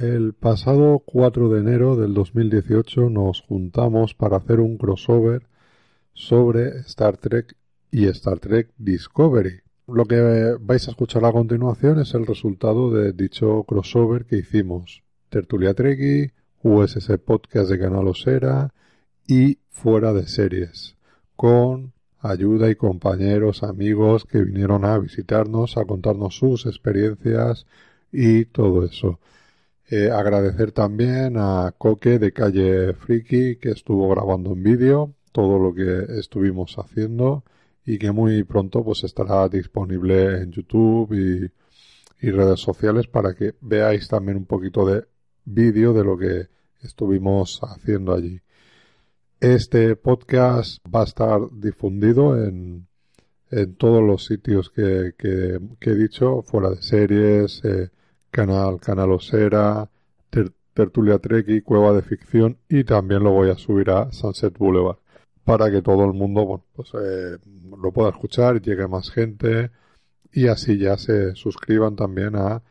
El pasado 4 de enero del 2018 nos juntamos para hacer un crossover sobre Star Trek y Star Trek Discovery. Lo que vais a escuchar a continuación es el resultado de dicho crossover que hicimos. Tertulia Trekkie, USS Podcast de Canal Osera y Fuera de Series, con ayuda y compañeros, amigos que vinieron a visitarnos, a contarnos sus experiencias y todo eso. Eh, agradecer también a Coque de Calle Friki que estuvo grabando en vídeo todo lo que estuvimos haciendo y que muy pronto pues estará disponible en YouTube y, y redes sociales para que veáis también un poquito de vídeo de lo que estuvimos haciendo allí. Este podcast va a estar difundido en, en todos los sitios que, que, he dicho, fuera de series, eh, canal, canal Osera, Tertulia y Cueva de Ficción y también lo voy a subir a Sunset Boulevard para que todo el mundo pues, eh, lo pueda escuchar, llegue más gente y así ya se suscriban también a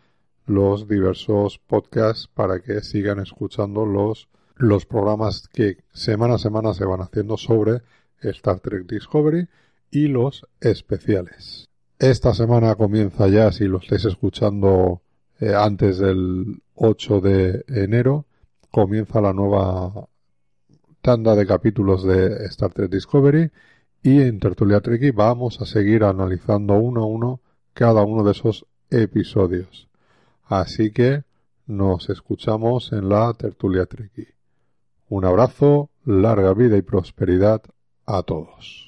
los diversos podcasts para que sigan escuchando los los programas que semana a semana se van haciendo sobre Star Trek Discovery y los especiales. Esta semana comienza ya, si lo estáis escuchando eh, antes del 8 de enero, comienza la nueva tanda de capítulos de Star Trek Discovery y en Tertulia Trekkie vamos a seguir analizando uno a uno cada uno de esos episodios. Así que nos escuchamos en la Tertulia Trekkie. Un abrazo, larga vida y prosperidad a todos.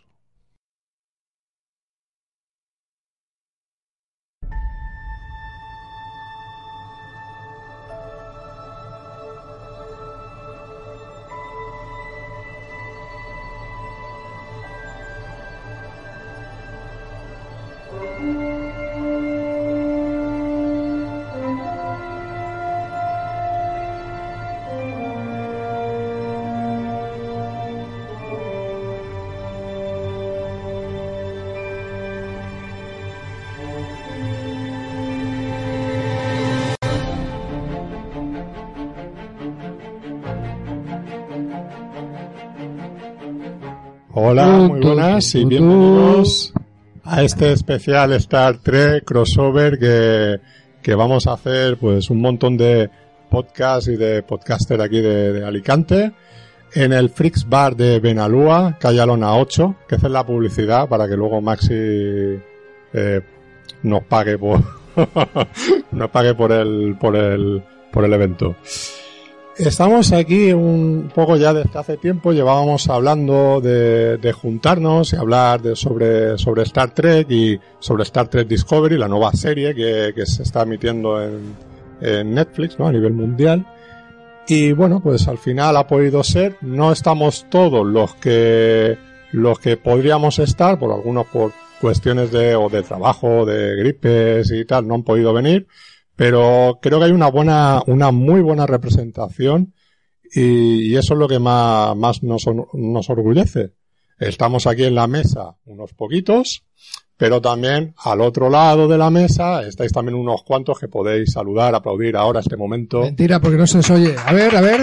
Hola, muy buenas y bienvenidos a este especial Star Trek crossover que, que vamos a hacer pues un montón de podcasts y de podcaster aquí de, Alicante en el Freaks Bar de Benalúa, calle Alona 8, que es la publicidad para que luego Maxi eh, nos pague por nos pague por el por el por el evento. Estamos aquí un poco ya desde hace tiempo, llevábamos hablando de, de juntarnos y hablar de, sobre, sobre Star Trek y sobre Star Trek Discovery, la nueva serie que, que se está emitiendo en, en Netflix ¿no? a nivel mundial. Y bueno, pues al final ha podido ser, no estamos todos los que, los que podríamos estar, por algunos por cuestiones de, o de trabajo, de gripes y tal, no han podido venir pero creo que hay una buena, una muy buena representación y, eso es lo que más, más nos, nos orgullece. Estamos aquí en la mesa unos poquitos, pero también al otro lado de la mesa estáis también unos cuantos que podéis saludar, aplaudir ahora este momento. Mentira, porque no se os oye. A ver, a ver.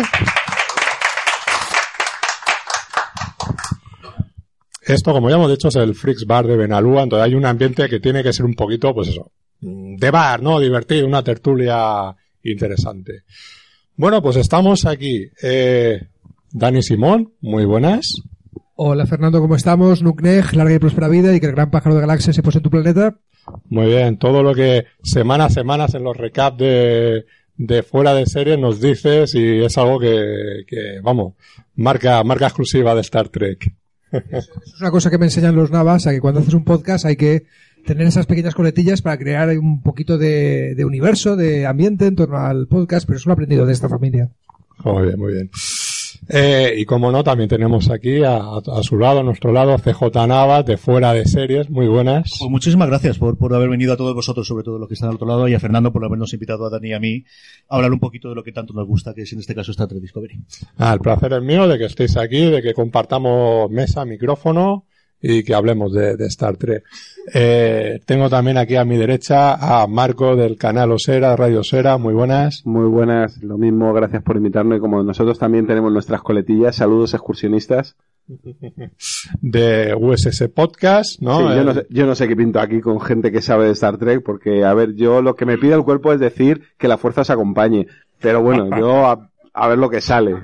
Esto, como ya hemos dicho, es el Freaks Bar de Benalúa, entonces hay un ambiente que tiene que ser un poquito, pues eso, de bar, ¿no? Divertir, una tertulia interesante. Bueno, pues estamos aquí. Eh, Dani Simón, muy buenas. Hola Fernando, ¿cómo estamos? Nuknej, larga y próspera vida y que el gran pájaro de galaxia se pose en tu planeta. Muy bien, todo lo que semana a semana en los recaps de, de fuera de serie nos dices y es algo que, que vamos, marca, marca exclusiva de Star Trek. Es una cosa que me enseñan los navas, a que cuando haces un podcast hay que tener esas pequeñas coletillas para crear un poquito de, de universo, de ambiente en torno al podcast, pero eso lo he aprendido de esta familia. Muy bien, muy bien. Eh, y como no, también tenemos aquí a, a, su lado, a nuestro lado, CJ Navas, de fuera de series, muy buenas. Pues muchísimas gracias por, por haber venido a todos vosotros, sobre todo los que están al otro lado, y a Fernando por habernos invitado a Dani y a mí a hablar un poquito de lo que tanto nos gusta, que es en este caso Star Trek Discovery. Ah, el placer es mío de que estéis aquí, de que compartamos mesa, micrófono, y que hablemos de, de Star Trek. Eh, tengo también aquí a mi derecha a Marco del canal Osera, Radio Osera, muy buenas. Muy buenas, lo mismo, gracias por invitarme. Como nosotros también tenemos nuestras coletillas, saludos excursionistas. De USS Podcast, ¿no? Sí, yo, no sé, yo no sé qué pinto aquí con gente que sabe de Star Trek, porque, a ver, yo lo que me pide el cuerpo es decir que la fuerza os acompañe. Pero bueno, yo a, a ver lo que sale.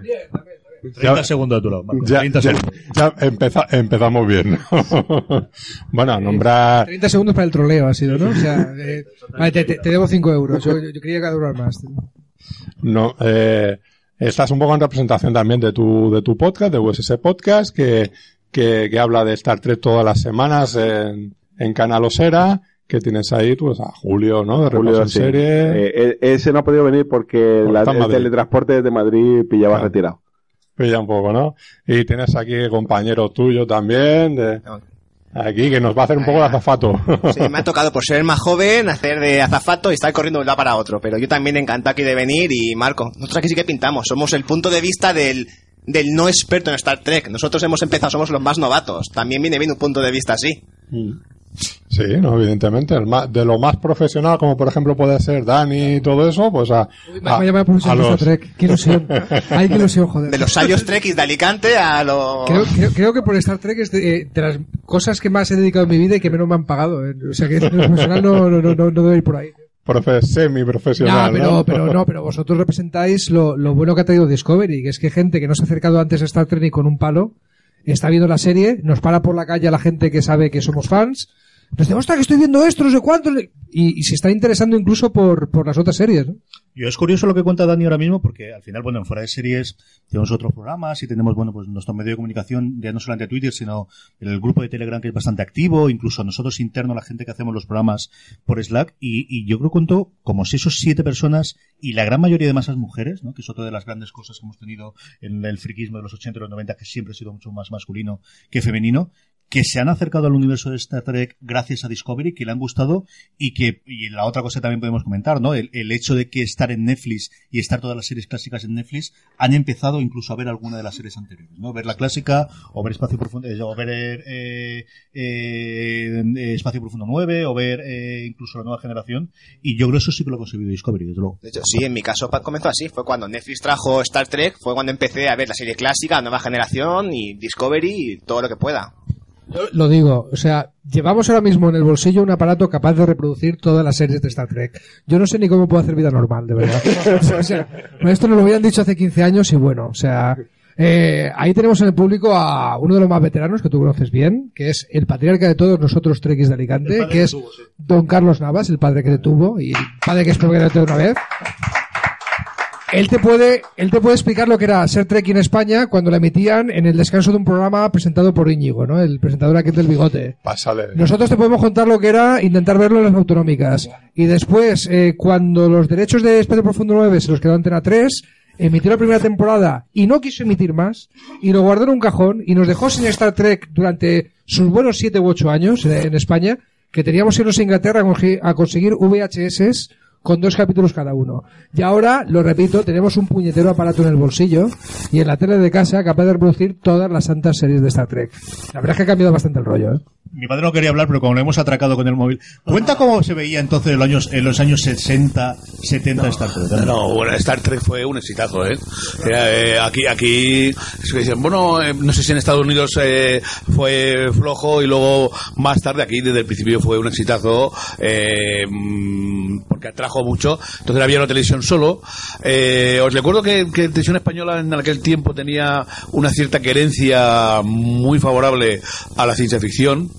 30 segundos de tu lado, Marco. Ya, 30 ya- segundos. ya empeza- empezamos bien. bueno, nombrar 30 segundos para el troleo ha sido, ¿no? O sea, eh, vale, te, te- te debo 5 euros. Yo, yo creía que durar más. No, eh, estás un poco en representación también de tu, de tu podcast, de USS Podcast, que, que, que habla de Star Trek todas las semanas en, en Canal Osera, que tienes ahí, pues, a Julio, ¿no? De Julio, en sí. serie. Eh, eh, ese no ha podido venir porque la- el Madrid. teletransporte desde Madrid pillaba retirado. Pilla un poco, ¿no? Y tienes aquí compañero tuyo también, de, aquí, que nos va a hacer un poco de azafato. Sí, me ha tocado por ser el más joven hacer de azafato y estar corriendo de un lado para otro. Pero yo también encantado aquí de venir y Marco, nosotros aquí sí que pintamos. Somos el punto de vista del, del no experto en Star Trek. Nosotros hemos empezado, somos los más novatos. También viene bien un punto de vista así. Sí, no, evidentemente. El más- de lo más profesional, como por ejemplo puede ser Dani y todo eso, pues a, Me a- por a los- Trek. Qué ilusión. Ay, qué ilusión, joder. De los Sayos Trekkies de Alicante a los... Creo, creo, creo que por Star Trek es de, eh, de las cosas que más he dedicado en mi vida y que menos me han pagado. eh. O sea que profesional no, no, no, no, no debe ir por ahí. profe- semi-profesional. No, pero, ¿no? pero no, pero vosotros representáis lo, lo bueno que ha traído Discovery, que es que gente que no se ha acercado antes a Star Trek ni con un palo, está viendo la serie, nos para por la calle a la gente que sabe que somos fans, dice, ostras, que estoy viendo esto, no sé cuánto, y, se está interesando incluso por, por las otras series, ¿no? Yo es curioso lo que cuenta Dani ahora mismo, porque al final, bueno, en fuera de series tenemos otros programas y tenemos, bueno, pues nuestro medio de comunicación, ya no solamente Twitter, sino el grupo de Telegram que es bastante activo, incluso nosotros internos, la gente que hacemos los programas por Slack, y, y yo creo que contó como seis o siete personas, y la gran mayoría de masas mujeres, ¿no? que es otra de las grandes cosas que hemos tenido en el friquismo de los 80 y los 90, que siempre ha sido mucho más masculino que femenino, que se han acercado al universo de Star Trek gracias a Discovery, que le han gustado y que, y la otra cosa también podemos comentar, ¿no? El, hecho de que estar en Netflix y estar todas las series clásicas en Netflix han empezado incluso a ver alguna de las series anteriores, ¿no? Ver la clásica, o ver Espacio Profundo, eh, o ver eh, eh, eh, Espacio Profundo 9, o ver eh, incluso la nueva generación, y yo creo que eso sí que lo ha conseguido Discovery, desde luego. De hecho, sí, en mi caso comenzó así. Fue cuando Netflix trajo Star Trek, fue cuando empecé a ver la serie clásica, la nueva generación y Discovery y todo lo que pueda. Yo lo digo, o sea, llevamos ahora mismo en el bolsillo un aparato capaz de reproducir todas las series de Star Trek. Yo no sé ni cómo puedo hacer vida normal, de verdad. o sea, esto nos lo habían dicho hace 15 años y bueno, o sea, eh, ahí tenemos en el público a uno de los más veteranos que tú conoces bien, que es el patriarca de todos nosotros Trekkies de Alicante, que es Don Carlos Navas, el padre que le tuvo y padre que espero que le tuvo una vez. Él te puede, él te puede explicar lo que era ser Trek en España cuando la emitían en el descanso de un programa presentado por Íñigo, ¿no? El presentador aquel del bigote. Pásale. Nosotros te podemos contar lo que era intentar verlo en las autonómicas. Y después, eh, cuando los derechos de Espacio Profundo 9 se los quedó Antena 3, emitió la primera temporada y no quiso emitir más, y lo guardó en un cajón y nos dejó sin Star Trek durante sus buenos 7 u 8 años eh, en España, que teníamos que irnos a Inglaterra a conseguir VHS con dos capítulos cada uno. Y ahora, lo repito, tenemos un puñetero aparato en el bolsillo y en la tele de casa capaz de reproducir todas las santas series de Star Trek. La verdad es que ha cambiado bastante el rollo, ¿eh? Mi padre no quería hablar, pero como lo hemos atracado con el móvil. Cuenta cómo se veía entonces en los años, en los años 60, 70 Star Trek. No, bueno, Star Trek fue un exitazo, ¿eh? Era, eh, aquí, aquí, es que dicen, bueno, eh, no sé si en Estados Unidos eh, fue flojo y luego más tarde aquí desde el principio fue un exitazo eh, mm, porque atrajo mucho. Entonces había una televisión solo. Eh, os recuerdo que, que Televisión Española en aquel tiempo tenía una cierta querencia muy favorable a la ciencia ficción.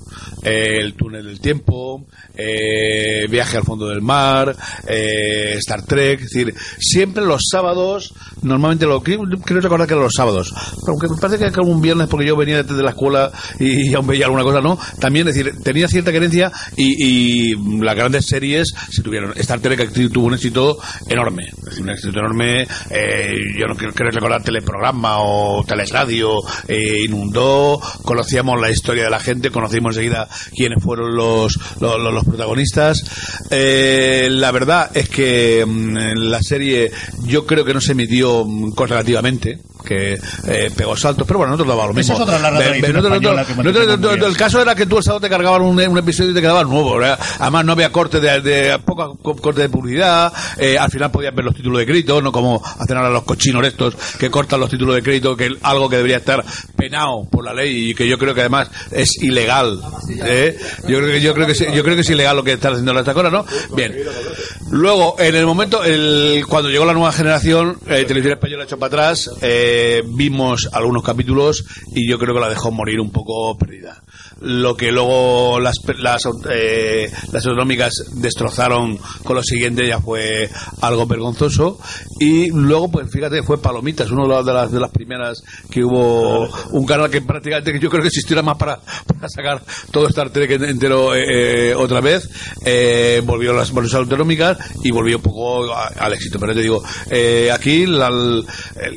El túnel del tiempo, eh, viaje al fondo del mar, eh, Star Trek, es decir, siempre los sábados, normalmente lo creo, recordar que eran los sábados, aunque me parece que un viernes porque yo venía desde la escuela y aún veía alguna cosa, ¿no? También, es decir, tenía cierta querencia y, y las grandes series se tuvieron. Star Trek tuvo un éxito enorme, es decir, un éxito enorme, eh, yo no quiero, quiero recordar teleprograma o telesradio, eh, inundó, conocíamos la historia de la gente, conocimos enseguida quiénes fueron los, los, los- protagonistas. Eh, la verdad es que mm, la serie yo creo que no se emitió mm, correlativamente que eh, pegó saltos, pero bueno, nosotros daba lo mismo. Esa es otra larga española el caso era que tú el sábado te cargaban un, un episodio y te quedabas nuevo. ¿verdad? Además, no había corte de, de poca co- corte de publicidad. eh, al final podías ver los títulos de crédito, no como hacen ahora los cochinos estos que cortan los títulos de crédito, que es algo que debería estar penado por la ley y que yo creo que además es ilegal. ¿eh? Yo creo que yo creo que sí- yo creo que es ilegal lo que están haciendo las ahora, ¿no? Bien. Luego, en el momento, el, cuando llegó la nueva generación, eh, Televisión Española echó para atrás, eh, vimos algunos capítulos y yo creo que la dejó morir un poco perdida. Lo que luego las, eh, las autonómicas destrozaron con lo siguiente ya fue algo vergonzoso. Y luego, pues fíjate, fue Palomitas, una de las, de las primeras que hubo un canal que prácticamente yo creo que existiera más para, para sacar todo Star Trek entero eh, eh, otra vez. Eh, volvió las bolsas autonómicas y volvió un poco al éxito. Pero te digo, aquí la-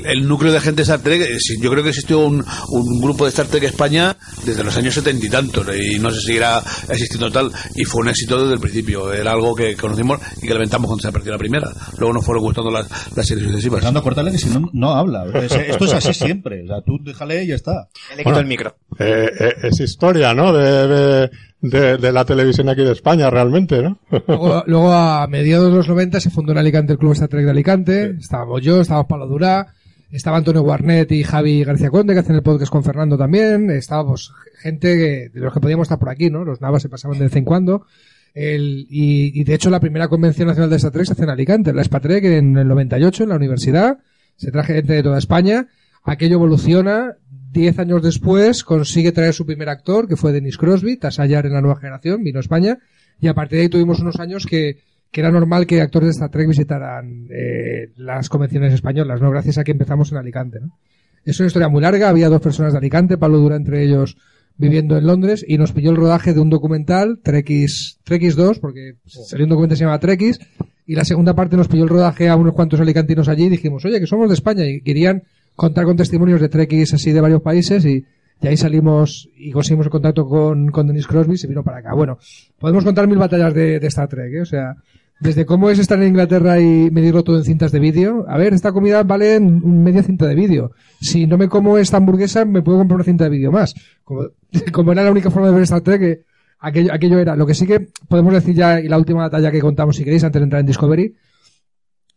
el, núcleo de gente de Star Trek, yo creo que existió un, un grupo de Star Trek España desde los años setenta y tantos y no sé si seguirá existiendo tal y fue un éxito desde el principio. Era algo que conocimos y que lamentamos cuando se apareció la primera. Luego nos fueron gustando las, las series sucesivas. Fernando, cortale que si no, no habla. Es- esto es así siempre. O sea, tú déjale y ya está. Le quito Bueno. el micro. Eh, eh, es historia, ¿no? De, de, de- de la televisión aquí de España, realmente, ¿no? Luego, luego, a mediados de los 90 se fundó en Alicante el Club Star Trek de Alicante. Estábamos yo, estábamos Pablo Durá, estaba Antonio Guarnet y Javi García Conde, que hacen el podcast con Fernando también. Estábamos gente que- de los que podíamos estar por aquí, ¿no? Los navas se pasaban de vez en cuando. El, y, y de hecho la primera convención nacional de Star Trek se hace en Alicante, la Spatrek en el 98 en la universidad. Se traje gente de toda España. Aquello evoluciona. Diez años después consigue traer su primer actor, que fue Dennis Crosby, Tasayar en la nueva generación, vino a España. Y a partir de ahí tuvimos unos años que, que era normal que actores de Star Trek visitaran eh, las convenciones españolas, ¿no? Gracias a que empezamos en Alicante, ¿no? Es una historia muy larga, había dos personas de Alicante, Pablo Dura entre ellos viviendo en Londres, y nos pilló el rodaje de un documental, Trekkies, Trekkies 2, porque salió un documental que se llama Trekkies, y la segunda parte nos pilló el rodaje a unos cuantos alicantinos allí y dijimos, oye, que somos de España, y querían contar con testimonios de Trekkies así de varios países, y, y ahí salimos y conseguimos el contacto con, con Dennis Crosby y se vino para acá. Bueno, podemos contar mil batallas de, de Star Trek, ¿eh? O sea, desde cómo es estar en Inglaterra y medirlo todo en cintas de vídeo. A ver, esta comida vale media cinta de vídeo. Si no me como esta hamburguesa, me puedo comprar una cinta de vídeo más. Como, era la única forma de ver Star Trek, que aquello, aquello era. Lo que sí que podemos decir ya, y la última batalla que contamos, si queréis, antes de entrar en Discovery,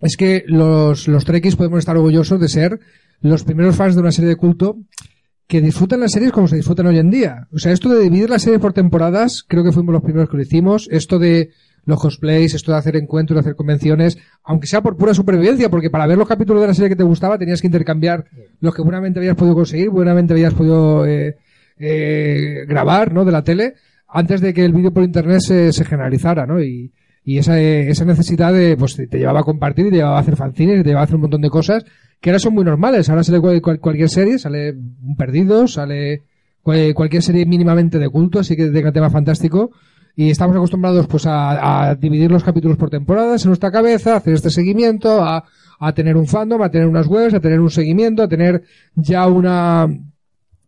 es que los, los podemos estar orgullosos de ser los primeros fans de una serie de culto que disfrutan las series como se disfrutan hoy en día. O sea, esto de dividir las series por temporadas, creo que fuimos los primeros que lo hicimos. Esto de los cosplays, esto de hacer encuentros, de hacer convenciones, aunque sea por pura supervivencia, porque para ver los capítulos de la serie que te gustaba tenías que intercambiar los que buenamente habías podido conseguir, buenamente habías podido eh, eh, grabar, ¿no? De la tele, antes de que el vídeo por internet se, se generalizara, ¿no? Y, y esa, eh, esa necesidad de, pues te llevaba a compartir, y te llevaba a hacer fanzines, te llevaba a hacer un montón de cosas que ahora son muy normales. Ahora sale cual- cualquier serie, sale un perdido, sale cual- cualquier serie mínimamente de culto, así que tenga tema fantástico. Y estamos acostumbrados pues a, dividir los capítulos por temporadas en nuestra cabeza, a hacer este seguimiento, a, a tener un fandom, a tener unas webs, a tener un seguimiento, a tener ya una,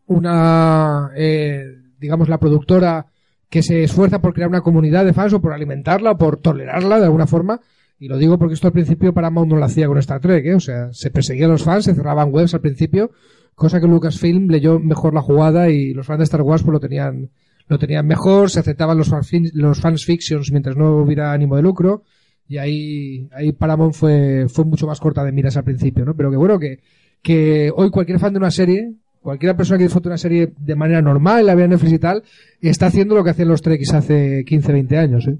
una, eh, digamos, la productora que se esfuerza por crear una comunidad de fans o por alimentarla o por tolerarla de alguna forma. Y lo digo porque esto al principio Paramount no lo hacía con Star Trek, ¿eh? O sea, se perseguía a los fans, se cerraban webs al principio, cosa que Lucasfilm leyó mejor la jugada y los fans de Star Wars pues lo tenían, lo tenían mejor, se aceptaban los, fanfin- los fans fictions mientras no hubiera ánimo de lucro. Y ahí, ahí Paramount fue, fue mucho más corta de miras al principio, ¿no? Pero que bueno, que, que hoy cualquier fan de una serie, cualquier persona que disfrute una serie de manera normal, la vea en Netflix y tal, está haciendo lo que hacían los Trekkies hace 15, 20 años, ¿eh?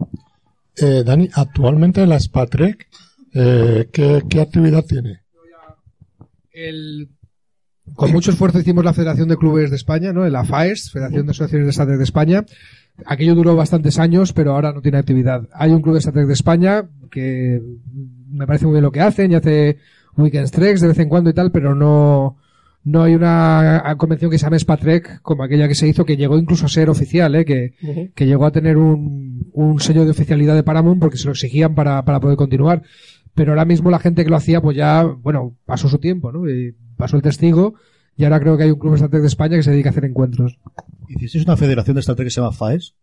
Eh, Dani, actualmente la Spatrek, eh, ¿qué, ¿qué actividad tiene? El, con mucho esfuerzo hicimos la Federación de Clubes de España, ¿no? La FAES, Federación de Asociaciones de Star Trek de España. Aquello duró bastantes años, pero ahora no tiene actividad. Hay un club de Star Trek de España que me parece muy bien lo que hacen y hace weekends treks de vez en cuando y tal, pero no, no hay una convención que se llame Spatrek como aquella que se hizo, que llegó incluso a ser oficial, ¿eh? que, que llegó a tener un, un sello de oficialidad de Paramount porque se lo exigían para, para poder continuar. Pero ahora mismo la gente que lo hacía, pues ya, bueno, pasó su tiempo, ¿no? Y pasó el testigo y ahora creo que hay un club de Star Trek de España que se dedica a hacer encuentros. ¿Hicisteis una federación de Star Trek que se llama FAES?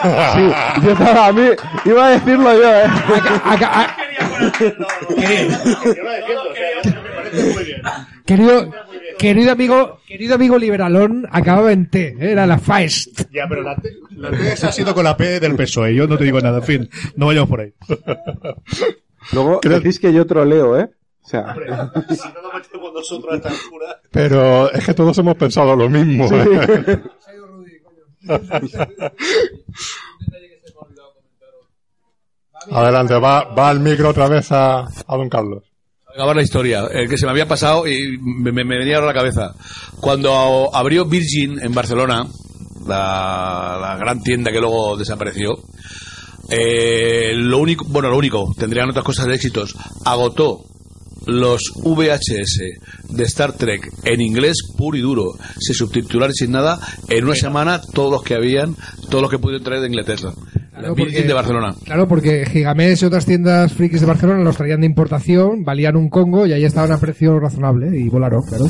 Sí, yo estaba a mí, iba a decirlo yo, eh. Acá- acá- Querido, querido amigo, querido amigo liberalón, acababa en T, ¿eh? era la Feist. Ya, pero la T, la T esa ha sido con la P del PSOE. Yo no te digo nada. En fin, no vayamos por ahí. Luego decís que yo troleo, ¿eh? O sea, si no nos metemos nosotros a esta altura. Pero es que todos hemos pensado lo mismo. ¿eh? Adelante, va, va el micro otra vez a, a don Carlos. acabar la historia, el que se me había pasado y me, me- me venía ahora a la cabeza. Cuando abrió Virgin en Barcelona, la, la gran tienda que luego desapareció, eh, lo único, bueno, lo único, tendrían otras cosas de éxitos, agotó los VHS de Star Trek en inglés puro y duro, sin subtitular y sin nada, en una semana todos los que habían, todos los que pudieron traer de Inglaterra. La Claro, porque- de Barcelona. Claro, porque Gigamés y otras tiendas frikis de Barcelona los traían de importación, valían un congo y ahí estaban a precio razonable y volaron, claro.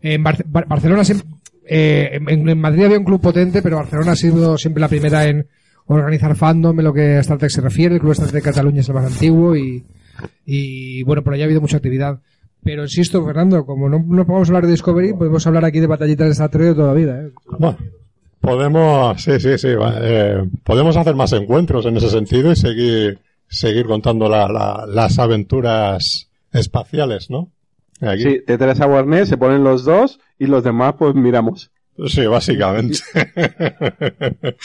En Bar- Bar- Barcelona siempre, eh, en, en Madrid había un club potente, pero Barcelona ha sido siempre la primera en organizar fandom en lo que a Star Trek se refiere. El club Star Trek Cataluña es el más antiguo y, y bueno, por ahí ha habido mucha actividad. Pero insisto, Fernando, como no, no podemos hablar de Discovery, podemos hablar aquí de batallitas de Star Trek de toda la vida. ¿eh? Bueno, podemos, sí, sí, sí, va, eh, podemos hacer más encuentros en ese sentido y seguir, seguir contando la- la- las aventuras espaciales, ¿no? Aquí. sí, te traes a Warner, se ponen los dos y los demás pues miramos. Sí, básicamente.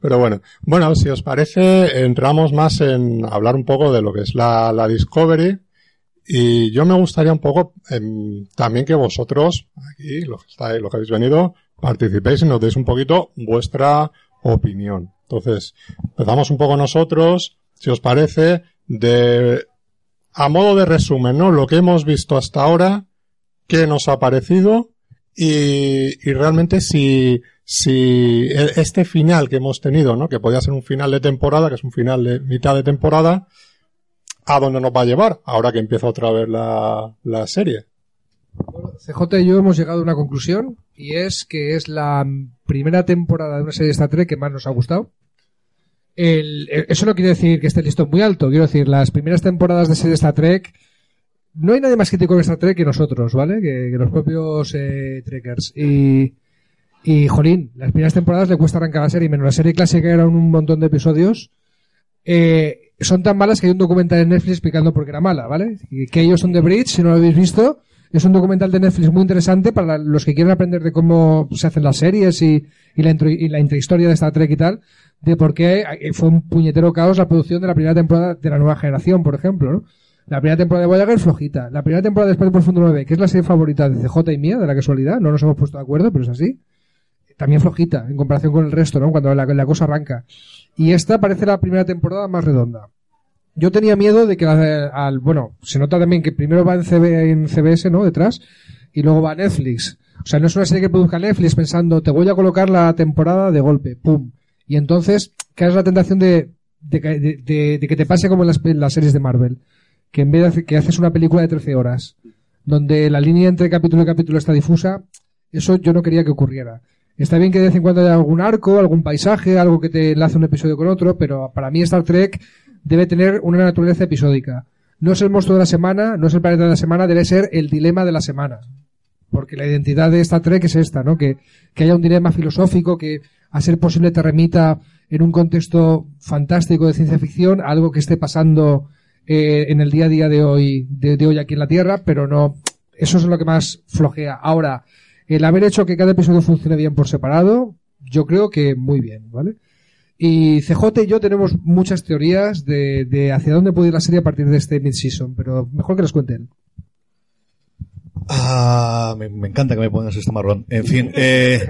Pero bueno, bueno, si os parece, entramos más en hablar un poco de lo que es la, la Discovery. Y yo me gustaría un poco em, también que vosotros, aquí, los que estáis, los que habéis venido, participéis y nos deis un poquito vuestra opinión. Entonces, empezamos un poco nosotros, si os parece, de, a modo de resumen, ¿no? Lo que hemos visto hasta ahora, qué nos ha parecido y, realmente si, e- este final que hemos tenido, ¿no? Que podía ser un final de temporada, que es un final de mitad de temporada, ¿a dónde nos va a llevar? Ahora que empieza otra vez la, serie. CJ y yo hemos llegado a una conclusión y es que es la primera temporada de una serie de Star Trek que más nos ha gustado. Eso no quiere decir que esté el listón muy alto, quiero decir, las primeras temporadas de serie de Star Trek no hay nadie más crítico en Star Trek que nosotros, ¿vale? Que, los propios eh, Trekkers. Y, y, jolín, las primeras temporadas le cuesta arrancar la serie, menos la serie clásica eran un montón de episodios. Eh, son tan malas que hay un documental en Netflix explicando por qué era mala, ¿vale? Que ellos son de Bridge, si no lo habéis visto, es un documental de Netflix muy interesante para los que quieren aprender de cómo se hacen las series y, y la, intro- y la intrahistoria de Star Trek y tal, de por qué eh, fue un puñetero caos la producción de la primera temporada de la nueva generación, por ejemplo, ¿no? La primera temporada de Voyager flojita. La primera temporada de Espacio Profundo 9, que es la serie favorita de CJ y mía, de la casualidad, no nos hemos puesto de acuerdo, pero es así. También flojita, en comparación con el resto, ¿no? Cuando la, cosa arranca. Y esta parece la primera temporada más redonda. Yo tenía miedo de que la- al, bueno, se nota también que primero va en, CB, en CBS, ¿no? Detrás, y luego va a Netflix. O sea, no es una serie que produzca Netflix pensando, te voy a colocar la temporada de golpe, pum. Y entonces, caes la tentación de, de, que- te pase como en las series de Marvel. Que en vez de hacer- que haces una película de 13 horas, donde la línea entre capítulo y capítulo está difusa, eso yo no quería que ocurriera. Está bien que de vez en cuando haya algún arco, algún paisaje, algo que te enlace un episodio con otro, pero para mí Star Trek debe tener una naturaleza episódica. No es el monstruo de la semana, no es el planeta de la semana, debe ser el dilema de la semana. Porque la identidad de Star Trek es esta, ¿no? Que, que haya un dilema filosófico que, a ser posible, te remita en un contexto fantástico de ciencia ficción a algo que esté pasando eh, en el día a día de hoy, de, hoy aquí en la Tierra, pero no, eso es lo que más flojea. Ahora, el haber hecho que cada episodio funcione bien por separado, yo creo que muy bien, ¿vale? Y CJ y yo tenemos muchas teorías de, de hacia dónde puede ir la serie a partir de este mid-season, pero mejor que las cuenten. Ah, me, me encanta que me pongas este marrón. En fin, eh,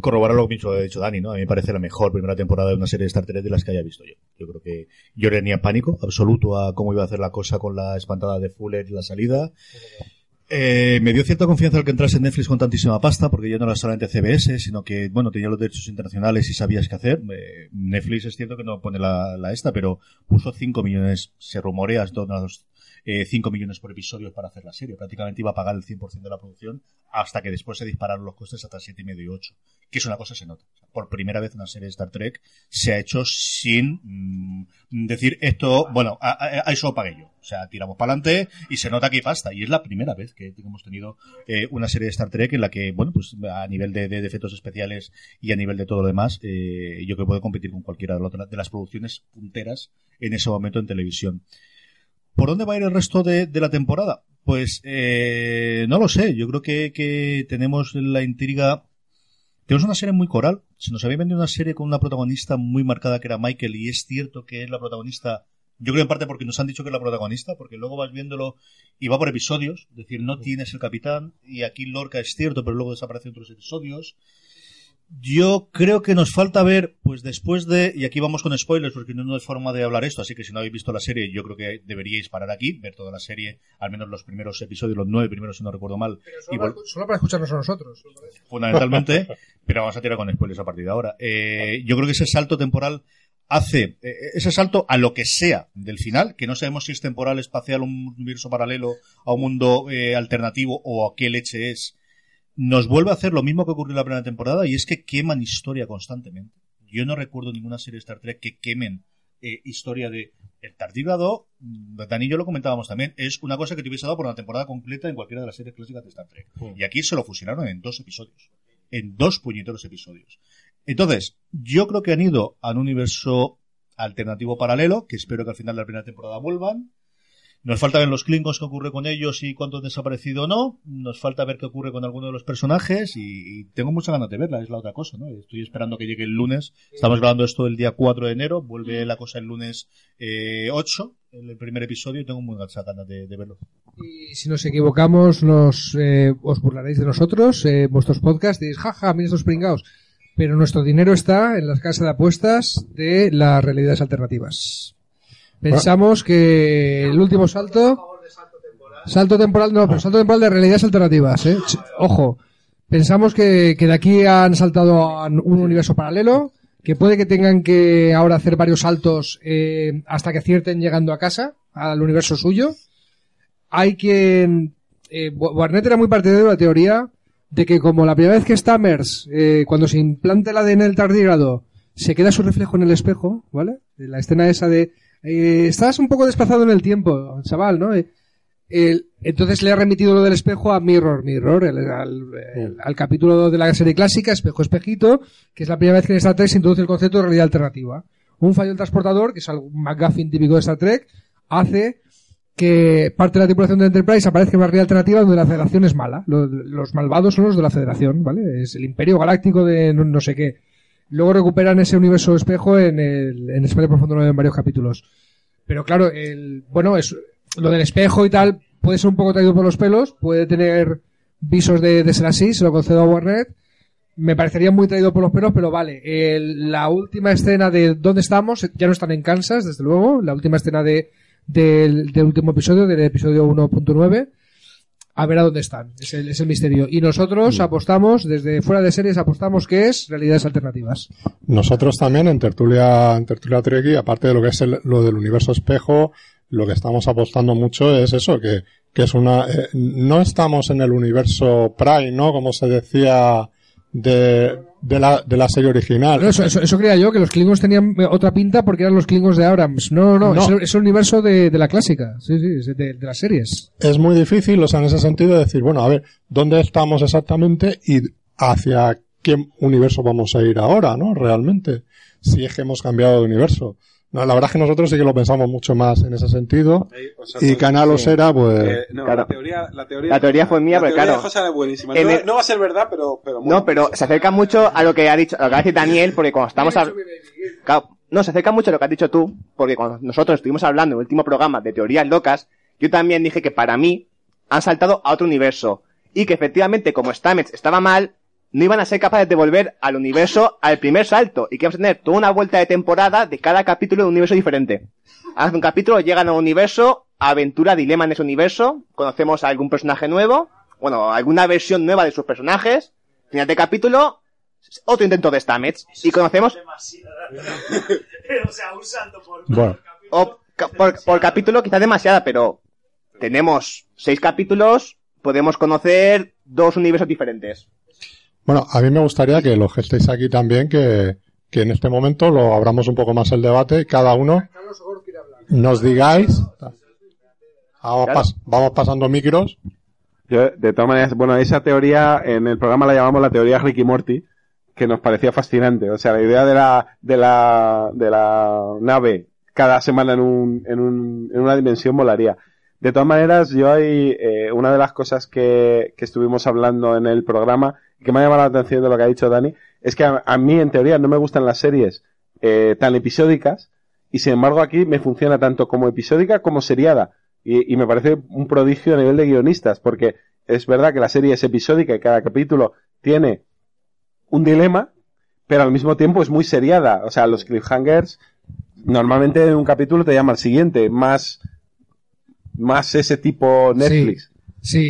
corroborar lo que mismo ha dicho Dani, ¿no? A mí me parece la mejor primera temporada de una serie de Star Trek de las que haya visto yo. Yo creo que yo tenía pánico absoluto a cómo iba a hacer la cosa con la espantada de Fuller y la salida. Eh, me dio cierta confianza el que entrase en Netflix con tantísima pasta, porque ya no era solamente CBS, sino que, bueno, tenía los derechos internacionales y sabías qué hacer. Eh, Netflix es cierto que no pone la, la esta, pero puso 5 millones, se rumorea, no, eh, 5 millones por episodio para hacer la serie. Prácticamente iba a pagar el 100% de la producción hasta que después se dispararon los costes hasta 7,5 y 8. Que es una cosa que se nota. Por primera vez una serie de Star Trek se ha hecho sin mm, decir esto, bueno, a, a- a eso pagué yo. O sea, tiramos para adelante y se nota que hay pasta. Y es la primera vez que hemos tenido eh, una serie de Star Trek en la que, bueno, pues a nivel de, de- de efectos especiales y a nivel de todo lo demás, eh, yo creo que puede competir con cualquiera de las producciones punteras en ese momento en televisión. ¿Por dónde va a ir el resto de, de la temporada? Pues eh, no lo sé. Yo creo que, que tenemos la intriga. Tenemos una serie muy coral. Se nos había vendido una serie con una protagonista muy marcada que era Michael y es cierto que es la protagonista. Yo creo en parte porque nos han dicho que es la protagonista, porque luego vas viéndolo y va por episodios. Es decir, no tienes el capitán y aquí Lorca es cierto, pero luego desaparece en otros episodios. Yo creo que nos falta ver, pues después de, y aquí vamos con spoilers porque no es forma de hablar esto, así que si no habéis visto la serie, yo creo que deberíais parar aquí, ver toda la serie, al menos los primeros episodios, los nueve primeros si no recuerdo mal, Solo, para, solo para escucharnos a nosotros. fundamentalmente, pero vamos a tirar con spoilers a partir de ahora. Eh, yo creo que ese salto temporal hace eh, ese salto a lo que sea del final, que no sabemos si es temporal, espacial, un universo paralelo, a un mundo eh, alternativo o a qué leche es, nos vuelve a hacer lo mismo que ocurrió en la primera temporada y es que queman historia constantemente. Yo no recuerdo ninguna serie de Star Trek que quemen eh, historia de el tardígrado, mm, Dani y yo lo comentábamos también, es una cosa que te hubiese dado por una temporada completa en cualquiera de las series clásicas de Star Trek. Y aquí se lo fusionaron en dos episodios. En dos puñeteros episodios. Entonces, yo creo que han ido a un universo alternativo paralelo, que espero que al final de la primera temporada vuelvan. Nos falta ver los Klingons qué ocurre con ellos y cuánto han desaparecido o no. Nos falta ver qué ocurre con alguno de los personajes y, y tengo muchas ganas de verla, es la otra cosa, ¿no? Estoy esperando que llegue el lunes. Estamos grabando esto el día 4 de enero, vuelve la cosa el lunes eh, 8, el primer episodio, y tengo muchas ganas de, de verlo. Y si nos equivocamos, nos, eh, os burlaréis de nosotros, eh, vuestros podcasts, diréis, jaja, mira estos pringados. Pero nuestro dinero está en las casas de apuestas de las realidades alternativas. Pensamos que el último salto... Salto temporal, no, pero salto temporal de realidades alternativas, ¿eh? Ojo. Pensamos que, de aquí han saltado a un universo paralelo, que puede que tengan que ahora hacer varios saltos eh, hasta que acierten llegando a casa, al universo suyo. Hay quien... Eh, Warnet era muy partidario de la teoría de que como la primera vez que Stammers, eh, cuando se implanta el ADN del tardígrado, se queda su reflejo en el espejo, ¿vale? La escena esa de... eh, estás un poco desplazado en el tiempo, chaval, ¿no? Eh, el- entonces le ha remitido lo del espejo a Mirror, Mirror, el- al, el- al capítulo de la serie clásica, Espejo, Espejito, que es la primera vez que en Star Trek se introduce el concepto de realidad alternativa. Un fallo del transportador, que es algo McGuffin típico de Star Trek, hace que parte de la tripulación de Enterprise aparezca en una realidad alternativa donde la federación es mala. Lo- Los, malvados son los de la federación, ¿vale? Es el imperio galáctico de no, no sé qué. Luego recuperan ese universo espejo en el en Espacio Profundo 9 en varios capítulos. Pero claro, el, bueno, es, lo del espejo y tal puede ser un poco traído por los pelos, puede tener visos de, de ser así, se lo concedo a Warner. Me parecería muy traído por los pelos, pero vale. El- la última escena de dónde estamos, ya no están en Kansas, desde luego. La última escena de, del, del último episodio, del episodio 1.9. A ver a dónde están. Es el, es el misterio. Y nosotros apostamos, desde fuera de series, apostamos que es realidades alternativas. Nosotros también en Tertulia, en Tertulia Treki, aparte de lo que es el- lo del universo espejo, lo que estamos apostando mucho es eso, que, que es una, eh, no estamos en el universo Prime, ¿no? Como se decía de, de la, de la serie original. No, eso, eso, eso creía yo, que los Klingons tenían eh, otra pinta porque eran los Klingons de Abrams. No, no, no. Es, el, es el universo de, de la clásica. Sí, sí, de, de las series. es muy difícil, o sea, en ese sentido, de decir, bueno, a ver, ¿dónde estamos exactamente y hacia qué universo vamos a ir ahora, ¿no? Realmente, si es que hemos cambiado de universo. No, la verdad es que nosotros sí que lo pensamos mucho más en ese sentido. O sea, Y Canal Osera, pues... eh, no, Claro. la teoría, la teoría, La teoría fue mía, la pero teoría claro. de José era buenísima. En No, el- no va a ser verdad, pero, pero No, pero se acerca mucho a lo que ha dicho, a lo que ha dicho Daniel, porque cuando estamos hab- Claro, no, se acerca mucho a lo que has dicho tú, porque cuando nosotros estuvimos hablando en el último programa de teorías locas, yo también dije que para mí han saltado a otro universo. Y que efectivamente, como Stamets estaba mal, no iban a ser capaces de volver al universo al primer salto. Y que vamos a tener toda una vuelta de temporada de cada capítulo de un universo diferente. Hace un capítulo, llegan a un universo, aventura, dilema en ese universo, conocemos a algún personaje nuevo, bueno, alguna versión nueva de sus personajes, final de capítulo, otro intento de Stamets, y conocemos, o sea, un salto por... Bueno. por capítulo. o ca- por, por capítulo quizás demasiada, pero tenemos seis capítulos, podemos conocer dos universos diferentes. Bueno, a mí me gustaría que los que estéis aquí también, que, que en este momento lo abramos un poco más el debate y cada uno nos digáis. Vamos, pas- vamos pasando micros. Yo, de todas maneras, bueno, esa teoría en el programa la llamamos la teoría Ricky Morty, que nos parecía fascinante. O sea, la idea de la, de la, de la nave cada semana en, un, en, un, en una dimensión molaría. De todas maneras, yo hay eh, una de las cosas que, que estuvimos hablando en el programa que me ha llamado la atención de lo que ha dicho Dani, es que a, a mí en teoría no me gustan las series eh, tan episódicas y sin embargo aquí me funciona tanto como episódica como seriada. Y, y me parece un prodigio a nivel de guionistas, porque es verdad que la serie es episódica y cada capítulo tiene un dilema, pero al mismo tiempo es muy seriada. O sea, los cliffhangers normalmente en un capítulo te llama al siguiente, más, más ese tipo Netflix. Sí,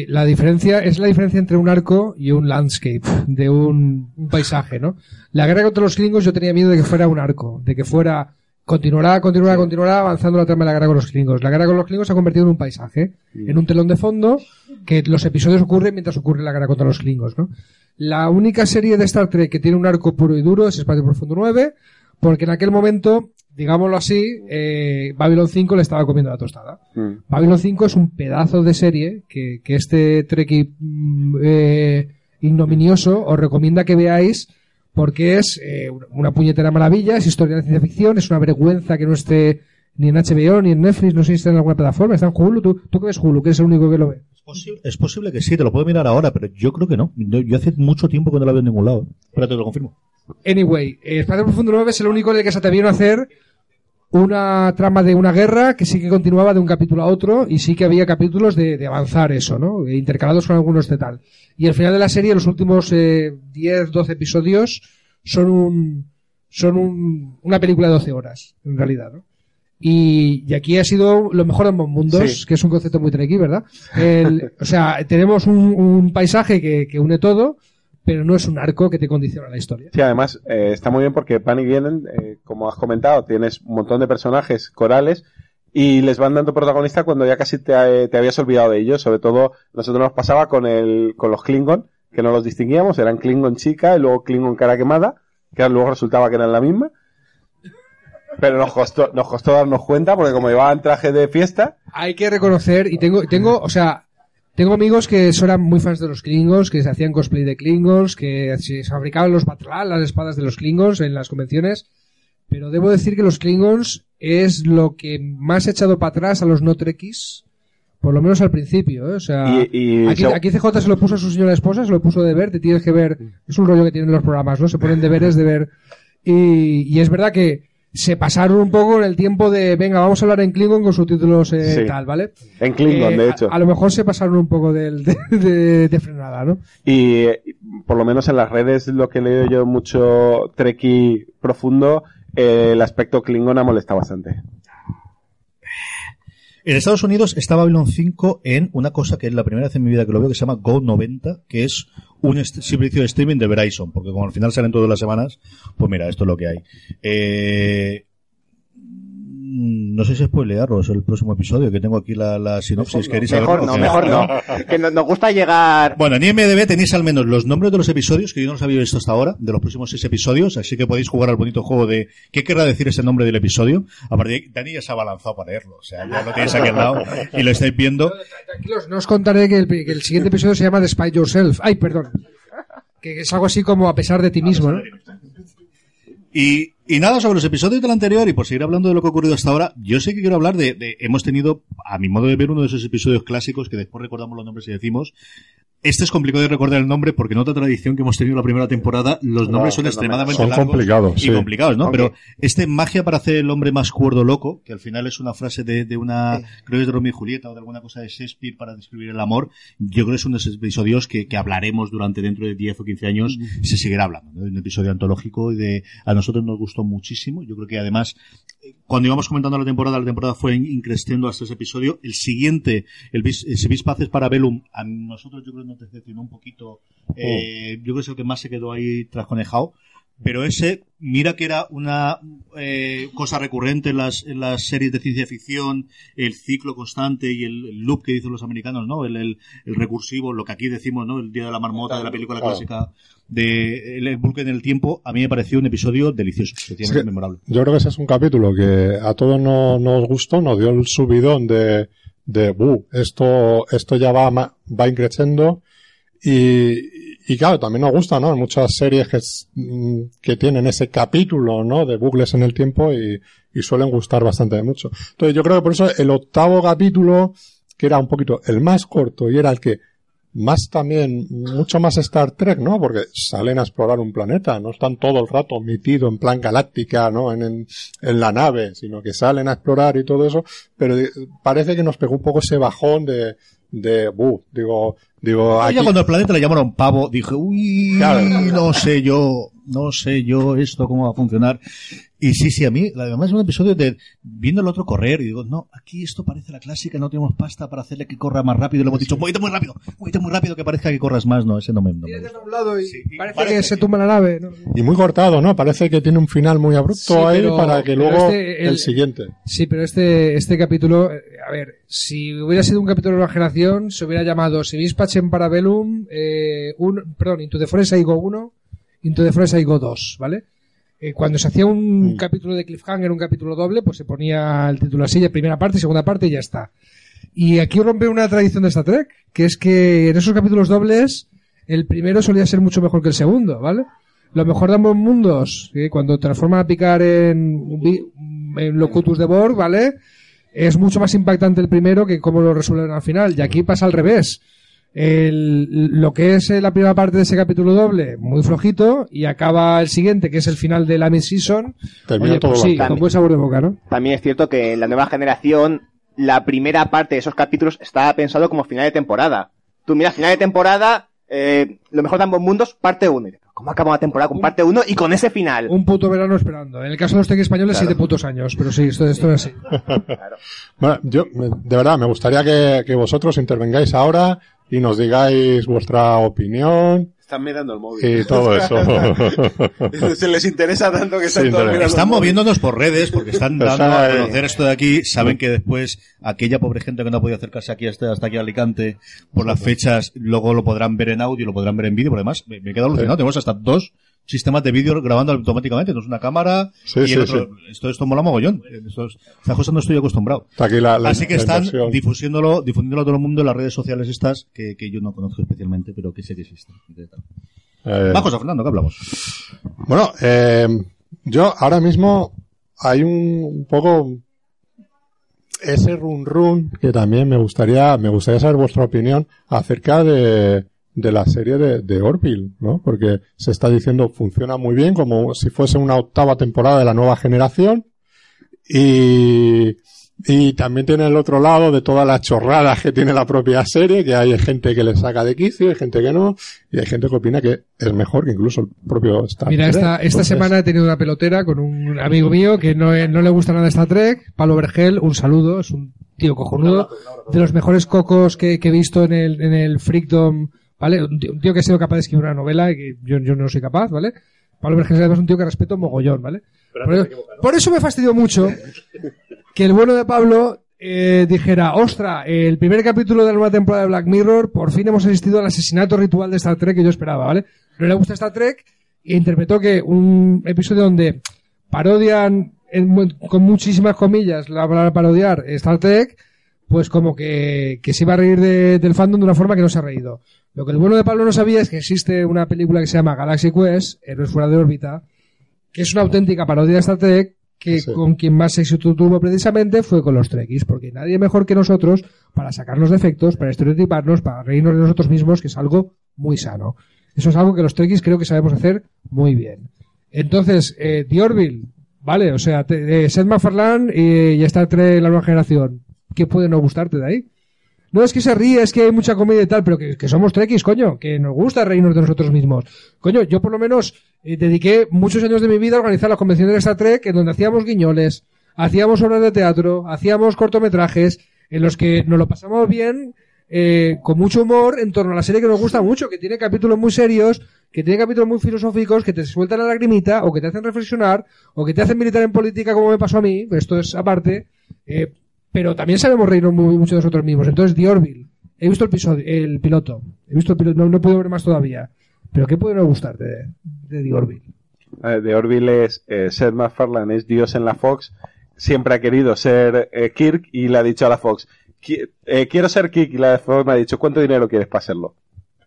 la diferencia es la diferencia entre un arco y un landscape, de un, un paisaje, ¿no? La guerra contra los klingons yo tenía miedo de que fuera un arco, de que fuera continuará, continuará, continuará avanzando la trama de la guerra con los klingons. La guerra con los klingons se ha convertido en un paisaje, en un telón de fondo que los episodios ocurren mientras ocurre la guerra contra los klingons, ¿no? La única serie de Star Trek que tiene un arco puro y duro es Espacio Profundo 9, porque en aquel momento, digámoslo así, eh, Babylon 5 le estaba comiendo la tostada. Mm. Babylon 5 es un pedazo de serie que, que este Trekkie mm, eh, ignominioso os recomienda que veáis porque es eh, una puñetera maravilla, es historia de ciencia ficción, es una vergüenza que no esté ni en HBO ni en Netflix, no sé si está en alguna plataforma, está en Hulu, tú, tú que ves Hulu, que eres el único que lo ve. Es posible, es posible que sí, te lo puedo mirar ahora, pero yo creo que no. Yo, hace mucho tiempo que no la veo en ningún lado. Espérate, te lo confirmo. Anyway, eh, Espacio Profundo 9 es el único en el que se atrevieron a hacer una trama de una guerra que sí que continuaba de un capítulo a otro y sí que había capítulos de, de avanzar eso, ¿no? E intercalados con algunos de tal. Y al final de la serie, los últimos eh, 10, 12 episodios son un, son un, una película de 12 horas, en realidad, ¿no? Y, y aquí ha sido lo mejor de ambos mundos, Sí. que es un concepto muy trequi, ¿verdad? El- o sea, tenemos un, un paisaje que, que une todo, pero no es un arco que te condiciona la historia. Sí, además eh, está muy bien porque Pan y Vienen, eh, como has comentado, tienes un montón de personajes corales y les van dando protagonista cuando ya casi te, eh, te habías olvidado de ellos. Sobre todo, nosotros nos pasaba con el, con los Klingon, que no los distinguíamos, eran Klingon chica y luego Klingon cara quemada, que luego resultaba que eran la misma. Pero nos costó, nos costó darnos cuenta porque como llevaban traje de fiesta, Hay que reconocer, y tengo, tengo, o sea, tengo amigos que son eran muy fans de los Klingons, que se hacían cosplay de Klingons, que se fabricaban los Batlal, las espadas de los Klingons en las convenciones. Pero debo decir que los Klingons es lo que más ha echado para atrás a los no trekkies, por lo menos al principio, ¿eh? O sea, Y- y aquí, CJ se lo puso a su señora esposa, se lo puso de ver, te tienes que ver, es un rollo que tienen los programas, ¿no? Se ponen deberes de ver. Y, y es verdad que se pasaron un poco en el tiempo de, venga, vamos a hablar en Klingon con subtítulos eh, Sí. tal, ¿vale? en Klingon Eh, de hecho. A, lo mejor se pasaron un poco de, de- de frenada, ¿no? Y eh, por lo menos en las redes, lo que he leído yo mucho Treki profundo, eh, el aspecto Klingon ha molestado bastante. En Estados Unidos está Babylon 5 en una cosa que es la primera vez en mi vida que lo veo que se llama Go90, que es un servicio de streaming de Verizon, porque como al final salen todas las semanas, pues mira, esto es lo que hay. Eh, no sé si spoilearos el próximo episodio, que tengo aquí la, la sinopsis. ¿Queréis Mejor no, mejor no. Que no- nos gusta llegar... Bueno, en IMDB tenéis al menos los nombres de los episodios, que yo no los había visto hasta ahora, de los próximos seis episodios, así que podéis jugar al bonito juego de qué querrá decir ese nombre del episodio. A partir de Dani ya se ha abalanzado para leerlo, o sea, ya lo tenéis aquí al lado y lo estáis viendo. Tranquilos, no os contaré que el, que el siguiente episodio se llama Despite Yourself. Ay, perdón. Que es algo así como a pesar de ti mismo, ¿no? Y, y nada sobre los episodios del anterior y por seguir hablando de lo que ha ocurrido hasta ahora, yo sé que quiero hablar de, de- hemos tenido, a mi modo de ver, uno de esos episodios clásicos que después recordamos los nombres y decimos, este es complicado de recordar el nombre porque en otra tradición que hemos tenido la primera temporada, los nombres son extremadamente Son largos complicados, y sí. complicados, ¿no? Pero este magia para hacer el hombre más cuerdo loco, que al final es una frase de, de una, creo que es de Romeo y Julieta o de alguna cosa de Shakespeare para describir el amor, yo creo que es uno de esos episodios que, que hablaremos durante dentro de 10 o 15 años, se seguirá hablando, ¿no? Un episodio antológico y de, a nosotros nos gustó muchísimo, yo creo que además, cuando íbamos comentando la temporada, la temporada fue in- increciendo hasta ese episodio, el siguiente, el bis, el Bis Paces para Velum, a nosotros yo creo que nos decepcionó un poquito, eh, yo creo que es el que más se quedó ahí trasconejado, pero ese, mira que era una eh, cosa recurrente en las, en las series de ciencia ficción, el ciclo constante y el, el loop que dicen los americanos, ¿no? El, el, el recursivo, lo que aquí decimos, ¿no? El día de la marmota de la película Claro. clásica de el, bucle en el tiempo, a mí me pareció un episodio delicioso, Es que- memorable. Yo creo que ese es un capítulo que a todos no- nos gustó, nos dio el subidón de, de "Buh, esto, esto ya va, va increciendo. Y, y claro, también nos gusta, ¿no? Muchas series que, mm, que tienen ese capítulo, ¿no? De bucles en el tiempo y, y suelen gustar bastante mucho. Entonces yo creo que por eso el octavo capítulo, que era un poquito el más corto y era el que más también, mucho más Star Trek, ¿no? Porque salen a explorar un planeta, no están todo el rato metidos en plan galáctica, ¿no? En, en, en la nave, sino que salen a explorar y todo eso, pero parece que nos pegó un poco ese bajón de, de, buh, digo, digo, aquí, cuando el planeta le llamaron pavo, dije, uy, Claro. no sé yo, no sé yo esto cómo va a funcionar. Y sí, sí, a mí, además es un episodio de viendo el otro correr y digo, no, aquí esto parece la clásica, no tenemos pasta para hacerle que corra más rápido. Y le hemos dicho, muévete muy rápido, muévete muy rápido que parezca que corras más. No, ese no me, no me gusta. a un lado y Sí, parece, parece que se tumba la nave. ¿no? y muy cortado, ¿no? Parece que tiene un final muy abrupto Sí, ahí pero- para que luego este, el, el- siguiente. Sí, pero este, este capítulo, eh, a ver, si hubiera sido un capítulo de generación, se hubiera llamado Civis Pacem Parabellum, eh, un, perdón, Into the Forest I Go 1, Into the Forest I Go 2, ¿vale? Eh, cuando se hacía un Mm. capítulo de cliffhanger, un capítulo doble, pues se ponía el título así, de primera parte, segunda parte y ya está. Y aquí rompe una tradición de Star Trek, que es que en esos capítulos dobles, el primero solía ser mucho mejor que el segundo, ¿vale? Lo mejor de ambos mundos, que cuando transforman a picar en, en Locutus de Borg, ¿vale? Es mucho más impactante el primero que cómo lo resuelven al final. Y aquí pasa al revés. El- lo que es eh, la primera parte de ese capítulo doble, muy flojito, y acaba el siguiente, que es el final de la mid-season. Termina todo pues sí, con buen sabor de boca, ¿no? También es cierto que en la nueva generación, la primera parte de esos capítulos estaba pensado como final de temporada. Tú miras final de temporada, eh, lo mejor de ambos mundos, parte 1. ¿Cómo acaba una temporada con parte 1 y con ese final? Un puto verano esperando. En el caso de los tech españoles, siete putos años, pero sí, esto, esto es así. Bueno, yo, de verdad, me gustaría que, que vosotros intervengáis ahora y nos digáis vuestra opinión Están mirando el móvil. y todo eso. Se les interesa tanto que están Sí, todos mirando Están el móvil. moviéndonos por redes porque están dando a conocer esto de aquí. Saben que después aquella pobre gente que no ha podido acercarse aquí hasta, hasta aquí a Alicante por las fechas, luego lo podrán ver en audio, lo podrán ver en vídeo. Por además, me, me he quedado alucinado. Tenemos hasta dos sistemas de vídeo grabando automáticamente. Entonces una cámara Sí, y sí, otro. Esto, esto mola mogollón. Esto es- cosas no estoy acostumbrado. Está aquí la, la- Así que la están inversión. difusiéndolo, difundiéndolo a todo el mundo en las redes sociales estas que, que yo no conozco especialmente, pero que sé que existen. Eh, Vamos a Fernando, que hablamos. Bueno, eh, yo ahora mismo hay un, un poco ese run run que también me gustaría, me gustaría saber vuestra opinión acerca de, de la serie de, de Orville, ¿no? Porque se está diciendo funciona muy bien como si fuese una octava temporada de la nueva generación y, y también tiene el otro lado de todas las chorradas que tiene la propia serie, que hay gente que le saca de quicio, hay gente que no, y hay gente que opina que es mejor que incluso el propio Star Mira, Trek. esta, esta Entonces, semana he tenido una pelotera con un amigo mío que no, no le gusta nada Star Trek, Pablo Vergel, un saludo, es un tío cojonudo, de los mejores cocos que, que he visto en el, en el Freakdom, ¿vale? Un tío, un tío que ha sido capaz de escribir una novela y que yo, yo no soy capaz, ¿vale? Pablo Vergel es un tío que respeto mogollón, ¿vale? Por, eso- por eso me fastidió mucho que el bueno de Pablo eh, dijera, ostra, el primer capítulo de la nueva temporada de Black Mirror, por fin hemos asistido al asesinato ritual de Star Trek que yo esperaba, ¿vale? No le gusta Star Trek e interpretó que un episodio donde parodian en con muchísimas comillas la palabra parodiar Star Trek, pues como que, que se iba a reír de- del fandom de una forma que no se ha reído. Lo que el bueno de Pablo no sabía es que existe una película que se llama Galaxy Quest, Héroes fuera de órbita, que es una auténtica parodia de Star Trek, que Sí. con quien más éxito tuvo precisamente fue con los Trekkies, porque nadie mejor que nosotros para sacarnos defectos, para estereotiparnos, para reírnos de nosotros mismos, que es algo muy sano. Eso es algo que los Trekkies creo que sabemos hacer muy bien. Entonces, eh, The Orville, vale, o sea, te- eh, Seth MacFarlane y, y Star Trek la nueva generación. ¿Qué puede no gustarte de ahí? No es que se ríe, es que hay mucha comedia y tal, pero que, somos trekkies, coño, que nos gusta reírnos de nosotros mismos. Coño, yo por lo menos eh, dediqué muchos años de mi vida a organizar las convenciones de Star Trek en donde hacíamos guiñoles, hacíamos obras de teatro, hacíamos cortometrajes, en los que nos lo pasamos bien eh, con mucho humor en torno a la serie que nos gusta mucho, que tiene capítulos muy serios, que tiene capítulos muy filosóficos, que te sueltan la lagrimita, o que te hacen reflexionar, o que te hacen militar en política como me pasó a mí, pero esto es aparte, eh, pero también sabemos reírnos muy, mucho de nosotros mismos. Entonces, The Orville, he visto el episodio, el piloto, he visto el piloto, no, no puedo ver más todavía, pero ¿qué puede no gustarte de, de The Orville? Eh, de Orville es eh, Seth MacFarlane es Dios en la Fox. Siempre ha querido ser eh, Kirk y le ha dicho a la Fox "Qui- eh, quiero ser Kirk y la Fox me ha dicho ¿cuánto dinero quieres para serlo?